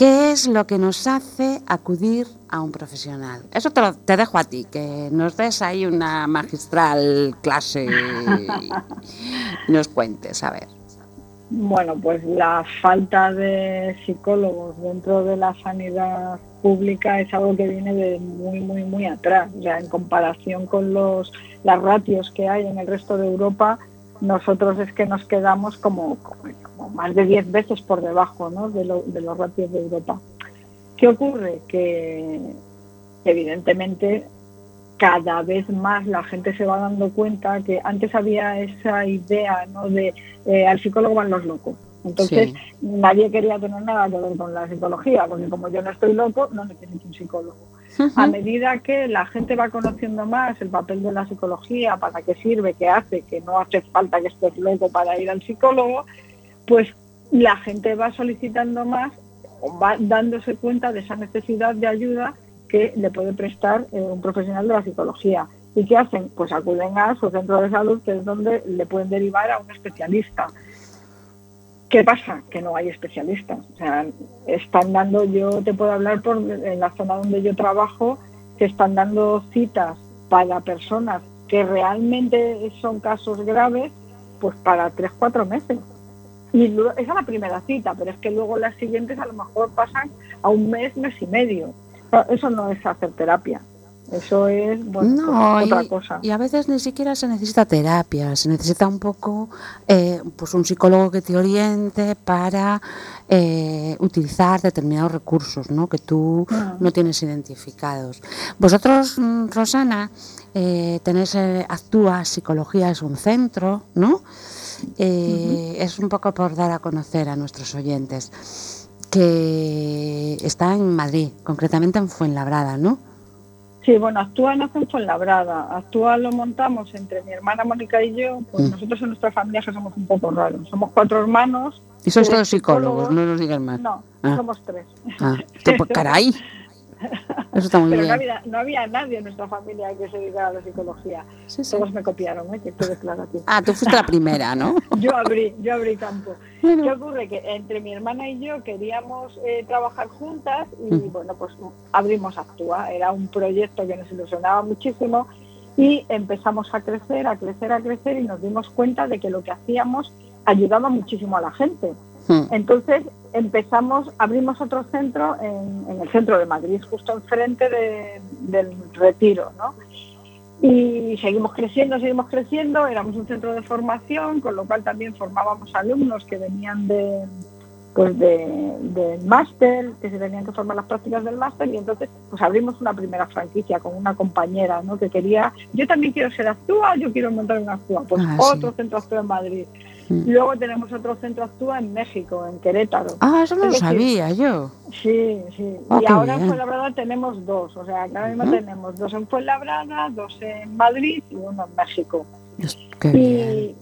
¿qué es lo que nos hace acudir a un profesional? Eso te, lo- te dejo a ti, que nos des ahí una magistral clase y nos cuentes, a ver. Bueno, pues la falta de psicólogos dentro de la sanidad pública es algo que viene de muy, muy, muy atrás. O sea, en comparación con los, las ratios que hay en el resto de Europa, nosotros es que nos quedamos como, más de 10 veces por debajo ¿no? de, lo- de los ratios de Europa. ¿Qué ocurre? Que evidentemente cada vez más la gente se va dando cuenta que antes había esa idea ¿no? de eh, al psicólogo van los locos. Entonces Sí. nadie quería tener nada que ver con la psicología, porque como yo no estoy loco, no necesito un psicólogo. A medida que la gente va conociendo más el papel de la psicología, para qué sirve, qué hace, que no hace falta que estés loco para ir al psicólogo, pues la gente va solicitando más o va dándose cuenta de esa necesidad de ayuda que le puede prestar eh, un profesional de la psicología. ¿Y qué hacen? Pues acuden a su centro de salud, que es donde le pueden derivar a un especialista. ¿Qué pasa? Que no hay especialistas. O sea, están dando, yo te puedo hablar por en la zona donde yo trabajo, que están dando citas para personas que realmente son casos graves, pues para tres, cuatro meses. Y luego- esa es la primera cita, pero es que luego las siguientes a lo mejor pasan a un mes, mes y medio. Eso no es hacer terapia. Eso es bueno, No, pues, otra y, cosa. y a veces ni siquiera se necesita terapia, se necesita un poco, eh, pues un psicólogo que te oriente para eh, utilizar determinados recursos, ¿no? Que tú Ah. no tienes identificados. Vosotros, mm, Rosana, eh, tenéis eh, Actúa Psicología es un centro, ¿no? Eh, Es un poco por dar a conocer a nuestros oyentes que está en Madrid, concretamente en Fuenlabrada, ¿no? Sí, bueno, Actúa nace en Fuenlabrada. Actúa lo montamos entre mi hermana Mónica y yo. Pues Mm. nosotros en nuestra familia que somos un poco raros. Somos cuatro hermanos. Y sois todos psicólogos, no nos digas más. No, Ah. somos tres. Ah, caray. Eso está muy Pero no había, no había nadie en nuestra familia que se dedicara a la psicología. Sí, sí. Todos me copiaron, ¿eh? que quede claro aquí. Ah, tú fuiste la primera, ¿no? Yo abrí, yo abrí campo. Bueno. ¿Qué ocurre? Que entre mi hermana y yo queríamos eh, trabajar juntas y Mm. bueno, pues abrimos Actúa. Era un proyecto que nos ilusionaba muchísimo y empezamos a crecer, a crecer, a crecer y nos dimos cuenta de que lo que hacíamos ayudaba muchísimo a la gente. Hmm. Entonces empezamos, abrimos otro centro en, en el centro de Madrid, justo enfrente de- del retiro, ¿no? Y seguimos creciendo, seguimos creciendo, éramos un centro de formación, con lo cual también formábamos alumnos que venían de pues de, del máster, que se tenían que formar las prácticas del máster, y entonces pues abrimos una primera franquicia con una compañera, ¿no? Que quería, yo también quiero ser actúa, yo quiero montar una actúa, pues Ah, sí. otro centro actúa en Madrid. Luego tenemos otro centro actúa en México, en Querétaro. Ah, eso no lo sabía yo. Sí, sí. Ah, y ahora bien. en Fuenlabrada tenemos dos. O sea, ahora mismo tenemos dos en Fuenlabrada, dos en Madrid y uno en México. Qué. ¿Y,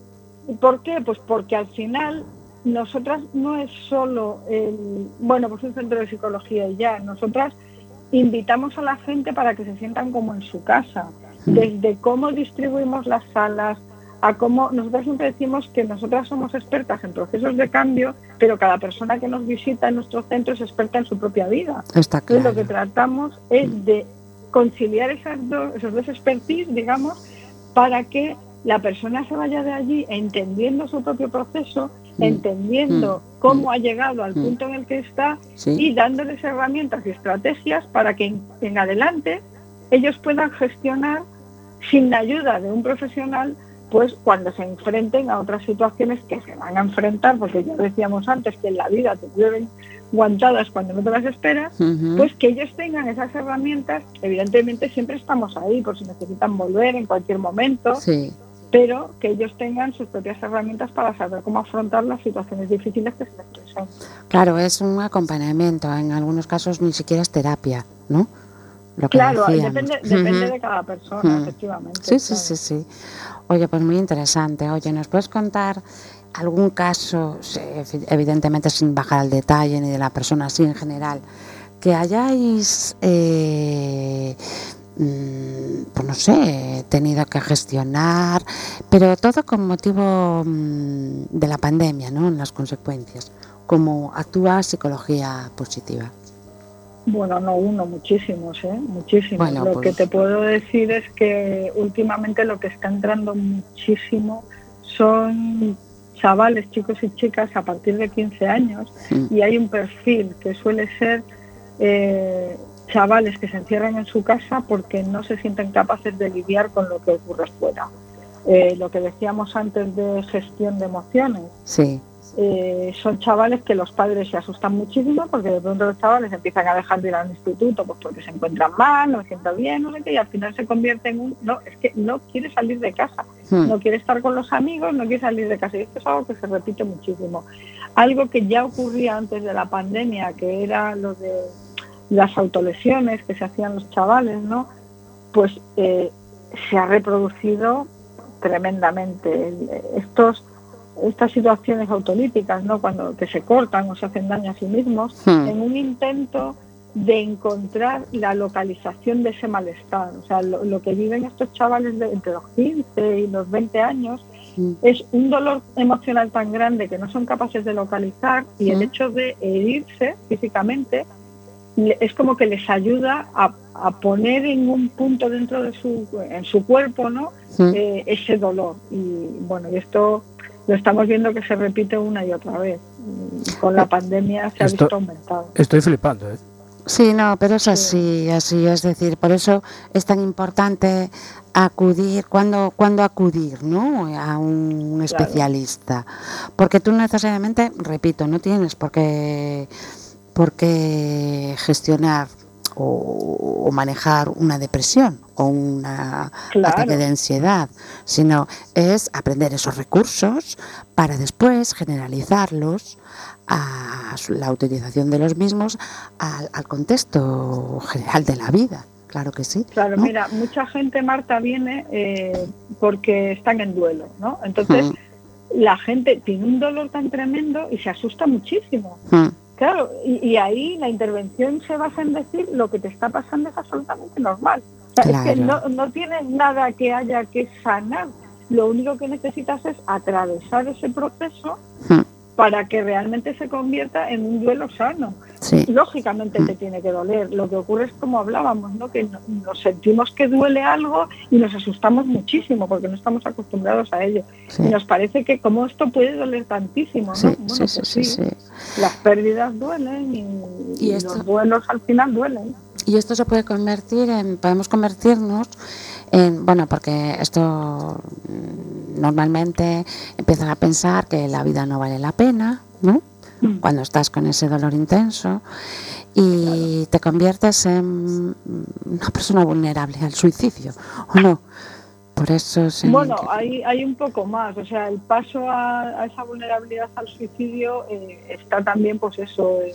¿y por qué? Pues porque al final nosotras no es solo el, bueno, pues un centro de psicología y ya. Nosotras invitamos a la gente para que se sientan como en su casa. Desde cómo distribuimos las salas, a cómo nosotros siempre decimos que nosotras somos expertas en procesos de cambio, pero cada persona que nos visita en nuestro centro es experta en su propia vida. Está Entonces claro. lo que tratamos es de conciliar esas dos, esos dos expertise, digamos, para que la persona se vaya de allí entendiendo su propio proceso, Mm. entendiendo Mm. cómo ha llegado al Mm. punto en el que está Sí. y dándoles herramientas y estrategias para que en, en adelante ellos puedan gestionar sin la ayuda de un profesional pues cuando se enfrenten a otras situaciones que se van a enfrentar, porque ya decíamos antes que en la vida te llueven guantadas cuando no te las esperas, pues que ellos tengan esas herramientas, evidentemente siempre estamos ahí por si necesitan volver en cualquier momento, Sí. pero que ellos tengan sus propias herramientas para saber cómo afrontar las situaciones difíciles que se les presentan. Claro, es un acompañamiento. En algunos casos ni siquiera es terapia, ¿no? Lo que Claro, depende, depende de cada persona, efectivamente. Sí, sí, sí, sí. Oye, pues muy interesante. Oye, ¿nos puedes contar algún caso, evidentemente sin bajar al detalle ni de la persona así en general, que hayáis, eh, mm, pues no sé, tenido que gestionar, pero todo con motivo mm, de la pandemia, ¿no? En las consecuencias. ¿Cómo actúa psicología positiva? Bueno, no uno, muchísimos, ¿eh? Muchísimos. Bueno, lo pues- que te puedo decir es que últimamente lo que está entrando muchísimo son chavales, chicos y chicas a partir de 15 años Mm. y hay un perfil que suele ser eh, chavales que se encierran en su casa porque no se sienten capaces de lidiar con lo que ocurre fuera. Eh, lo que decíamos antes de gestión de emociones, Sí. Eh, son chavales que los padres se asustan muchísimo porque de pronto los chavales empiezan a dejar de ir al instituto pues porque se encuentran mal, no se sienten bien, no sé qué, y al final se convierte en un, no, es que no quiere salir de casa, Mm. no quiere estar con los amigos, no quiere salir de casa, y esto es algo que se repite muchísimo. Algo que ya ocurría antes de la pandemia, que era lo de las autolesiones que se hacían los chavales, ¿no? Pues eh, se ha reproducido tremendamente. Estos estas situaciones autolíticas, ¿no? Cuando que se cortan o se hacen daño a sí mismos, Hmm. en un intento de encontrar la localización de ese malestar. O sea, lo, lo que viven estos chavales de entre los 15 y los 20 años Mm. es un dolor emocional tan grande que no son capaces de localizar y el Mm. hecho de herirse físicamente es como que les ayuda a, a poner en un punto dentro de su en su cuerpo no. Eh, ese dolor y bueno y esto lo estamos viendo que se repite una y otra vez con la pandemia se ha visto aumentado Estoy flipando, ¿eh? Sí, no, pero es así, así, es decir, por eso es tan importante acudir, cuando, cuando acudir, ¿no? A un especialista. Porque tú necesariamente, repito, no tienes por qué, por qué gestionar o, o manejar una depresión o un Claro. ataque de ansiedad, sino es aprender esos recursos para después generalizarlos a la utilización de los mismos al, al contexto general de la vida. Claro que sí. Claro, ¿no? mira, mucha gente, Marta, viene eh, porque están en duelo, ¿no? Entonces, Mm, la gente tiene un dolor tan tremendo y se asusta muchísimo. mm, Claro, y, y ahí la intervención se basa en decir lo que te está pasando es absolutamente normal. O sea, Es que no, no tienes nada que haya que sanar. Lo único que necesitas es atravesar ese proceso Hmm. Para que realmente se convierta en un duelo sano. Sí, Lógicamente Mm. te tiene que doler. Lo que ocurre es como hablábamos, ¿no? que no- nos sentimos que duele algo y nos asustamos muchísimo porque no estamos acostumbrados a ello. sí. Y nos parece que como esto puede doler tantísimo, ¿no? Sí, Bueno, sí, sí, pues sí, sí. Las pérdidas duelen y, Y los duelos al final duelen. Y esto se puede convertir en, podemos convertirnos en, bueno, porque esto mm, normalmente empiezas a pensar que la vida no vale la pena, ¿no? Mm. Cuando estás con ese dolor intenso y te conviertes en una persona vulnerable al suicidio, ¿o no? Por eso es en Bueno, hay, hay un poco más, o sea, el paso a, a esa vulnerabilidad al suicidio eh, está también, pues eso, en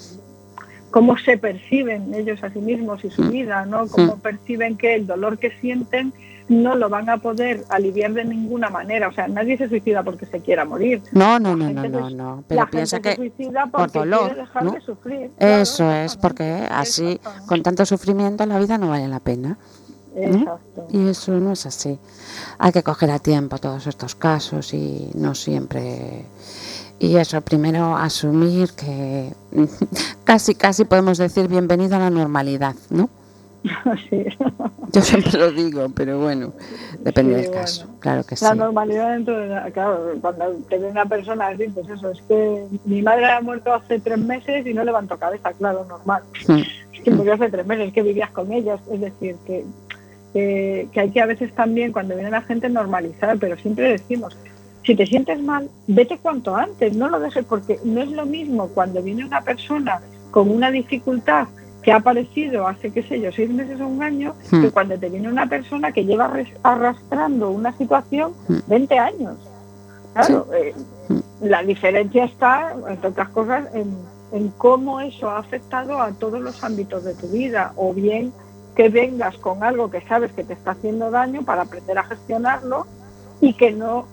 cómo se perciben ellos a sí mismos y su Mm. vida, ¿no? Cómo Mm. perciben que el dolor que sienten no lo van a poder aliviar de ninguna manera. O sea, nadie se suicida porque se quiera morir. No, no, no, no, no, se- no. Pero la piensa gente se que suicida por porque dolor, quiere dejar ¿no? de sufrir. Claro, eso es, porque así, con tanto sufrimiento, la vida no vale la pena. Exacto. Y eso no es así. Hay que coger a tiempo todos estos casos y no siempre. Y eso, primero asumir que casi, casi podemos decir bienvenido a la normalidad, ¿no? Sí. Yo siempre lo digo, pero bueno, depende Sí, del bueno. caso. Claro que sí. La normalidad dentro de la, claro, cuando te ve una persona así, pues eso, es que mi madre ha muerto hace tres meses y no levanto cabeza, claro, normal. Mm, Es que murió hace tres meses, es que vivías con ellas, es decir, que, que, que hay que a veces también, cuando viene la gente, normalizar, pero siempre decimos, si te sientes mal, vete cuanto antes, no lo dejes, porque no es lo mismo cuando viene una persona con una dificultad que ha aparecido hace, qué sé yo, seis meses o un año, Hmm. que cuando te viene una persona que lleva arrastrando una situación Hmm. 20 años. Claro, eh, la diferencia está, entre otras cosas, en, en cómo eso ha afectado a todos los ámbitos de tu vida, o bien que vengas con algo que sabes que te está haciendo daño para aprender a gestionarlo y que no,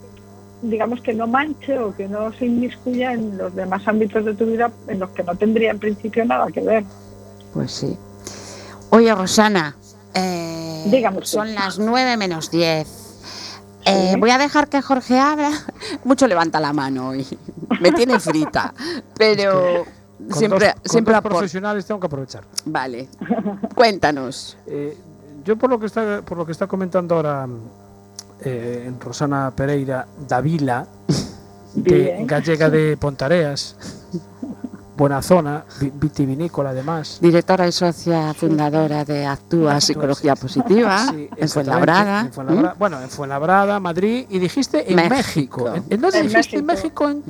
digamos que no manche o que no se inmiscuya en los demás ámbitos de tu vida en los que no tendría en principio nada que ver. Pues sí. Oye, Rosana, eh, usted. son las nueve menos 10. Eh, voy a dejar que Jorge abra. Mucho levanta la mano hoy. Me tiene frita. Pero Con siempre, dos, con siempre dos profesionales tengo que aprovechar. Vale. Cuéntanos. Eh, yo por lo que está por lo que está comentando ahora eh, Rosana Pereira Davila, de gallega de Pontareas, buena zona, vi- vitivinícola además. Directora y socia fundadora de Actúa Psicología Positiva Sí, en Fuenlabrada. en Fuenlabrada- Bueno, en Fuenlabrada, Madrid, y dijiste en México. México. ¿En, dónde En dijiste México. en México? En,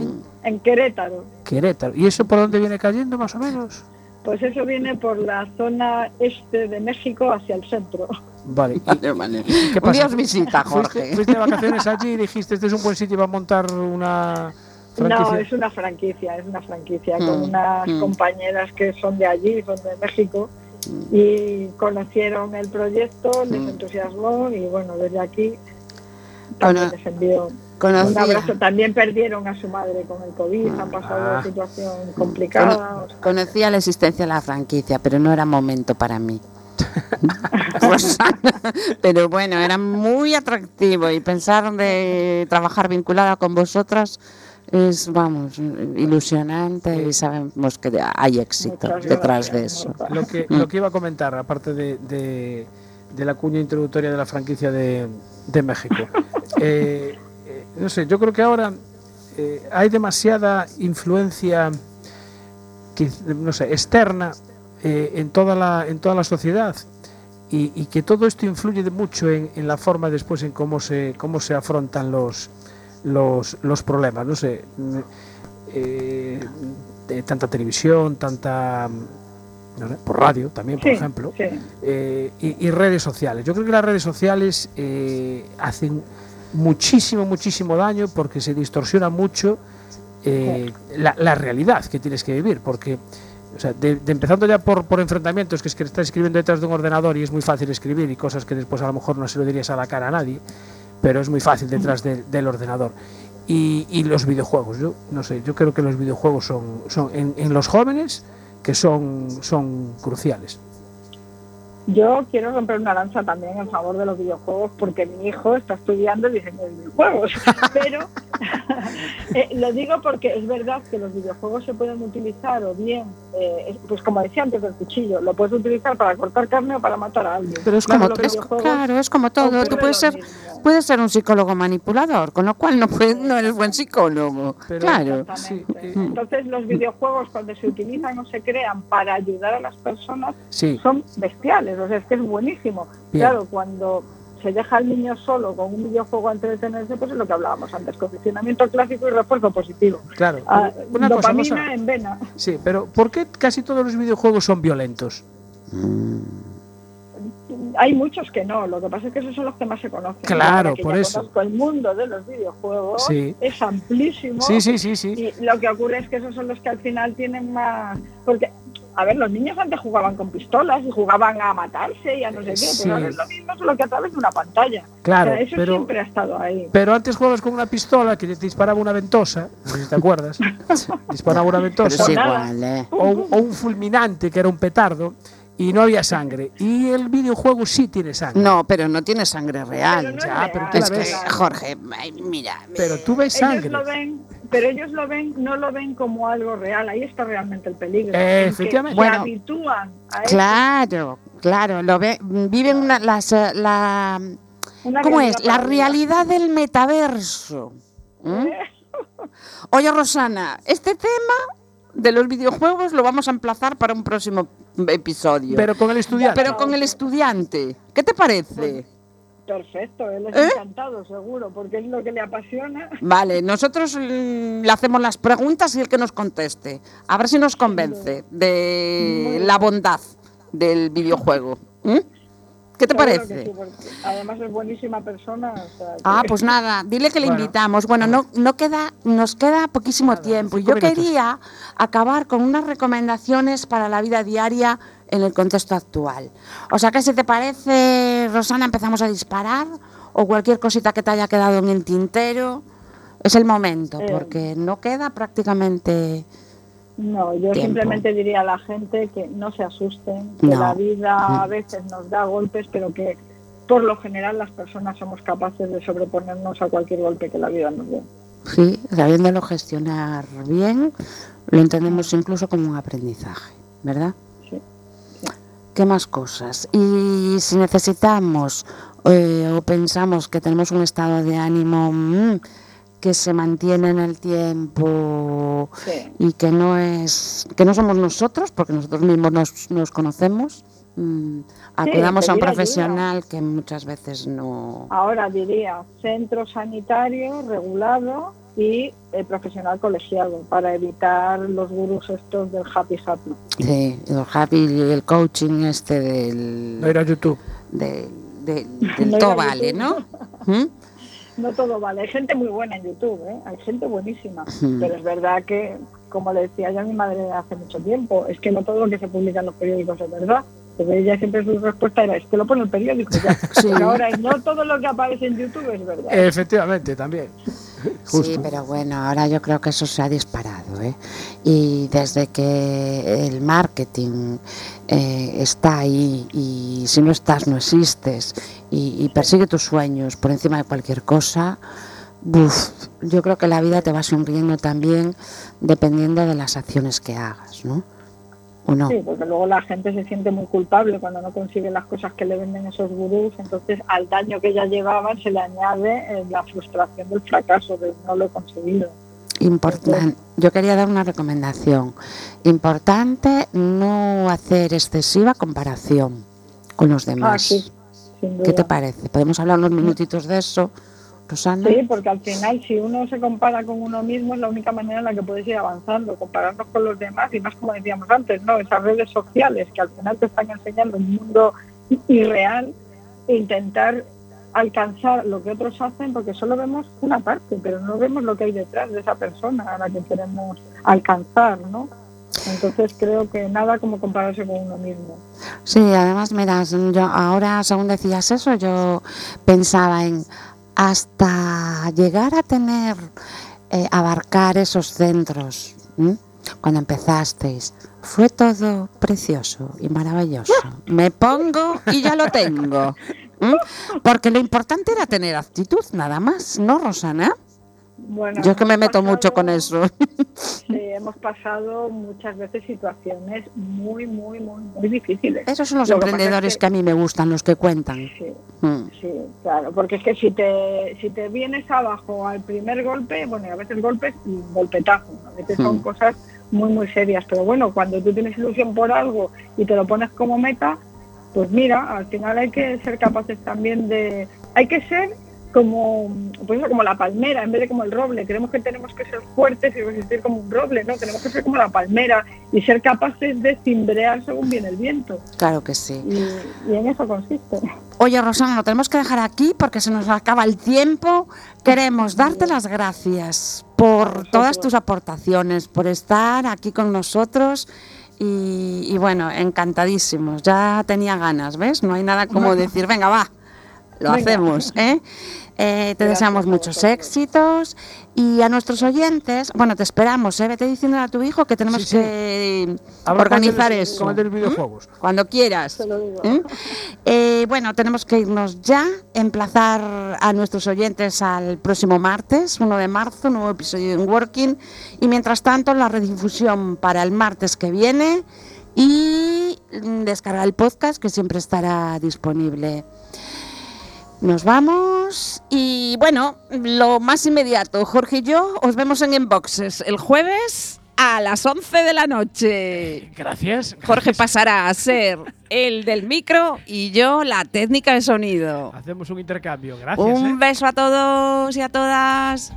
en En Querétaro. Querétaro. ¿Y eso por dónde viene cayendo más o menos? Pues eso viene por la zona este de México hacia el centro. Vale. ¿y- Vale, vale. qué Un pasa? día os visita, ¿Fuiste, Jorge. fuiste de vacaciones allí y dijiste, este es un buen sitio para montar una franquicia? No, es una franquicia, es una franquicia Mm, con unas mm. compañeras que son de allí, son de México y conocieron el proyecto, les Mm. entusiasmó y bueno, desde aquí también Cono- les envío un Conocía, abrazo. También perdieron a su madre con el COVID, han pasado Ah. una situación complicada. o sea, conocía la existencia de la franquicia, pero no era momento para mí. Rosana. pero bueno, era muy atractivo y pensar de trabajar vinculada con vosotras es, vamos, ilusionante y sabemos que hay éxito Muchas detrás gracias. de eso. Lo que, lo que iba a comentar, aparte de, de- de la cuña introductoria de la franquicia de, de México. Eh, no sé, yo creo que ahora eh, hay demasiada influencia no sé, externa eh, en, toda la, en toda la sociedad y, y que todo esto influye mucho en, en la forma después en cómo se, cómo se afrontan los, los, los problemas. No sé, mm, eh, de tanta televisión, tanta no sé, por radio también, por sí, ejemplo, sí. y, y redes sociales. Yo creo que las redes sociales eh, hacen muchísimo, muchísimo daño porque se distorsiona mucho eh, la, la realidad que tienes que vivir. Porque, o sea, de, empezando ya por, por enfrentamientos, que es que estás escribiendo detrás de un ordenador y es muy fácil escribir y cosas que después a lo mejor no se lo dirías a la cara a nadie, pero es muy fácil detrás de- del ordenador. y, y los videojuegos. Yo no sé, yo creo que los videojuegos son, son en, en los jóvenes que son, son cruciales. Yo quiero romper una lanza también en favor de los videojuegos porque mi hijo está estudiando diseño de videojuegos. Pero eh, lo digo porque es verdad que los videojuegos se pueden utilizar o bien, eh, es- pues como decía antes del cuchillo, lo puedes utilizar para cortar carne o para matar a alguien. Pero es Claro, como, los es- claro, es como todo. Tú puedes ser, puedes ser un psicólogo manipulador, con lo cual no, puedes, no eres buen psicólogo. Pero- claro. Sí, Entonces los videojuegos cuando se utilizan o se crean para ayudar a las personas Sí, son bestiales, o sea, es que es buenísimo. Bien. Claro, cuando se deja al niño solo con un videojuego a entretenerse, pues es lo que hablábamos antes, condicionamiento clásico y refuerzo positivo. claro. Ah, Una cosa, dopamina Rosa. en vena. Sí, pero ¿por qué casi todos los videojuegos son violentos? Hay muchos que no, lo que pasa es que esos son los que más se conocen. Claro, por eso. El mundo de los videojuegos Sí. es amplísimo. Sí, sí, sí, sí. Y lo que ocurre es que esos son los que al final tienen más... Porque, a ver, los niños antes jugaban con pistolas y jugaban a matarse y a no sé qué, Sí. pero es lo mismo, solo que a través de una pantalla. Claro, O sea, eso pero- siempre ha estado ahí. Pero antes jugabas con una pistola que te disparaba una ventosa, no sé si te acuerdas. disparaba una Pero ventosa. es igual, ¿eh? o, un- o un fulminante que era un petardo y no había sangre. Y el videojuego sí tiene sangre. No, pero no tiene sangre Pero real. no es ya, pero tú Es que. Jorge, mira. Pero tú ves sangre. Ellos lo ven, pero ellos lo ven, no lo ven como algo real. Ahí está realmente el peligro. Eh, efectivamente. Se Bueno, habitúan a eso. Claro, claro, lo ve, viven una, las, eh, la, Una ¿cómo realidad es? La realidad del metaverso. ¿Mm? Oye, Rosana, este tema de los videojuegos lo vamos a emplazar para un próximo episodio. Pero con el estudiante. Pero con el estudiante, ¿qué te parece? Perfecto, él es ¿Eh? encantado, seguro, porque es lo que le apasiona. Vale, nosotros mm, le hacemos las preguntas y el que nos conteste. A ver si nos convence de la bondad del videojuego. ¿Mm? ¿Qué te parece? sí, además es buenísima persona. o sea, que- Ah, pues nada, dile que le Bueno. invitamos. Bueno, no, no queda, nos queda poquísimo tiempo. Y cinco yo minutos. quería acabar con unas recomendaciones para la vida diaria en el contexto actual. O sea que si te parece, Rosana, empezamos a disparar o cualquier cosita que te haya quedado en el tintero. Es el momento, Eh. porque no queda prácticamente... No, yo Tiempo. simplemente diría a la gente que no se asusten, que No. la vida a veces nos da golpes, pero que por lo general las personas somos capaces de sobreponernos a cualquier golpe que la vida nos dé. Sí, sabiéndolo gestionar bien, lo entendemos incluso como un aprendizaje, ¿verdad? Sí, ¿Qué más cosas? Y si necesitamos eh, o pensamos que tenemos un estado de ánimo mm, que se mantiene en el tiempo Sí. y que no es que no somos nosotros, porque nosotros mismos nos, nos conocemos, mm, acudamos a un ayuda. profesional que muchas veces no. Ahora diría centro sanitario regulado y eh, profesional colegiado para evitar los gurús estos del happy happy. Sí, el happy y el coaching este del, No ir a YouTube. de- de- del No todo vale, ¿no? ¿Mm? No todo vale, hay gente muy buena en YouTube, ¿eh? hay gente buenísima, Ujú. pero es verdad que, como le decía yo a mi madre hace mucho tiempo, es que no todo lo que se publica en los periódicos es verdad. Pero ella siempre su respuesta era, es que lo pone el periódico ya. Sí. Pero ahora no todo lo que aparece en YouTube es verdad. Efectivamente, también. Sí, pero bueno, ahora yo creo que eso se ha disparado. ¿Eh? Y desde que el marketing eh, está ahí y si no estás no existes y, persigue tus sueños por encima de cualquier cosa, buf, yo creo que la vida te va sonriendo también dependiendo de las acciones que hagas, ¿no? ¿O no? Sí, porque luego la gente se siente muy culpable cuando no consigue las cosas que le venden esos gurús, entonces al daño que ya llevaban se le añade eh, la frustración del fracaso, de no lo he conseguido. Importan- Yo quería dar una recomendación. Importante no hacer excesiva comparación con los Ah, demás. sí. ¿Qué te parece? ¿Podemos hablar unos minutitos de eso, Rosana? Sí, porque al final si uno se compara con uno mismo es la única manera en la que puedes ir avanzando, compararnos con los demás y más como decíamos antes, ¿no? Esas redes sociales que al final te están enseñando un mundo irreal e intentar alcanzar lo que otros hacen porque solo vemos una parte, pero no vemos lo que hay detrás de esa persona a la que queremos alcanzar, ¿no? Entonces creo que nada como compararse con uno mismo. Sí, además, mira, yo ahora según decías eso, yo pensaba en hasta llegar a tener, eh, abarcar esos centros, cuando empezasteis, fue todo precioso y maravilloso. Me pongo y ya lo tengo. ¿m? Porque lo importante era tener actitud, nada más, ¿no, Rosana? Bueno, Yo es que me meto mucho con pasado- eso. Sí, hemos pasado muchas veces situaciones muy, muy, muy, muy difíciles. Esos son los Lo que pasa es emprendedores que- que a mí me gustan, los que cuentan. Sí, Mm. sí, claro, porque es que si te, si te vienes abajo al primer golpe, bueno, y a veces golpes y golpetazo, a veces son Mm. cosas muy, muy serias, pero bueno, cuando tú tienes ilusión por algo y te lo pones como meta, pues mira, al final hay que ser capaces también de, hay que ser como, pues como la palmera en vez de como el roble. Creemos que tenemos que ser fuertes y resistir como un roble, ¿no? Tenemos que ser como la palmera y ser capaces de cimbrear según viene el viento. Claro que sí. Y, y en eso consiste. Oye, Rosana, lo tenemos que dejar aquí porque se nos acaba el tiempo. Queremos darte las gracias por todas tus aportaciones, por estar aquí con nosotros. Y, y bueno, encantadísimos. Ya tenía ganas, ¿ves? No hay nada como decir, venga, va, lo Venga. hacemos, ¿eh? Eh, te Gracias deseamos muchos éxitos y a nuestros oyentes, bueno, te esperamos, ¿eh? Vete diciendo a tu hijo que tenemos Sí, sí. que Habla organizar con el- eso. ¿Mm? Cuando quieras. Te lo digo. ¿Mm? Eh, bueno, tenemos que irnos ya, emplazar a nuestros oyentes al próximo martes, 1 de marzo, nuevo episodio en Working. Y mientras tanto, la redifusión para el martes que viene y descargar el podcast que siempre estará disponible. Nos vamos y bueno, lo más inmediato, Jorge y yo os vemos en Inboxes el jueves a las 11 de la noche. Gracias. Jorge pasará a ser el del micro y yo la técnica de sonido. Hacemos un intercambio. Gracias. Un ¿eh? beso a todos y a todas.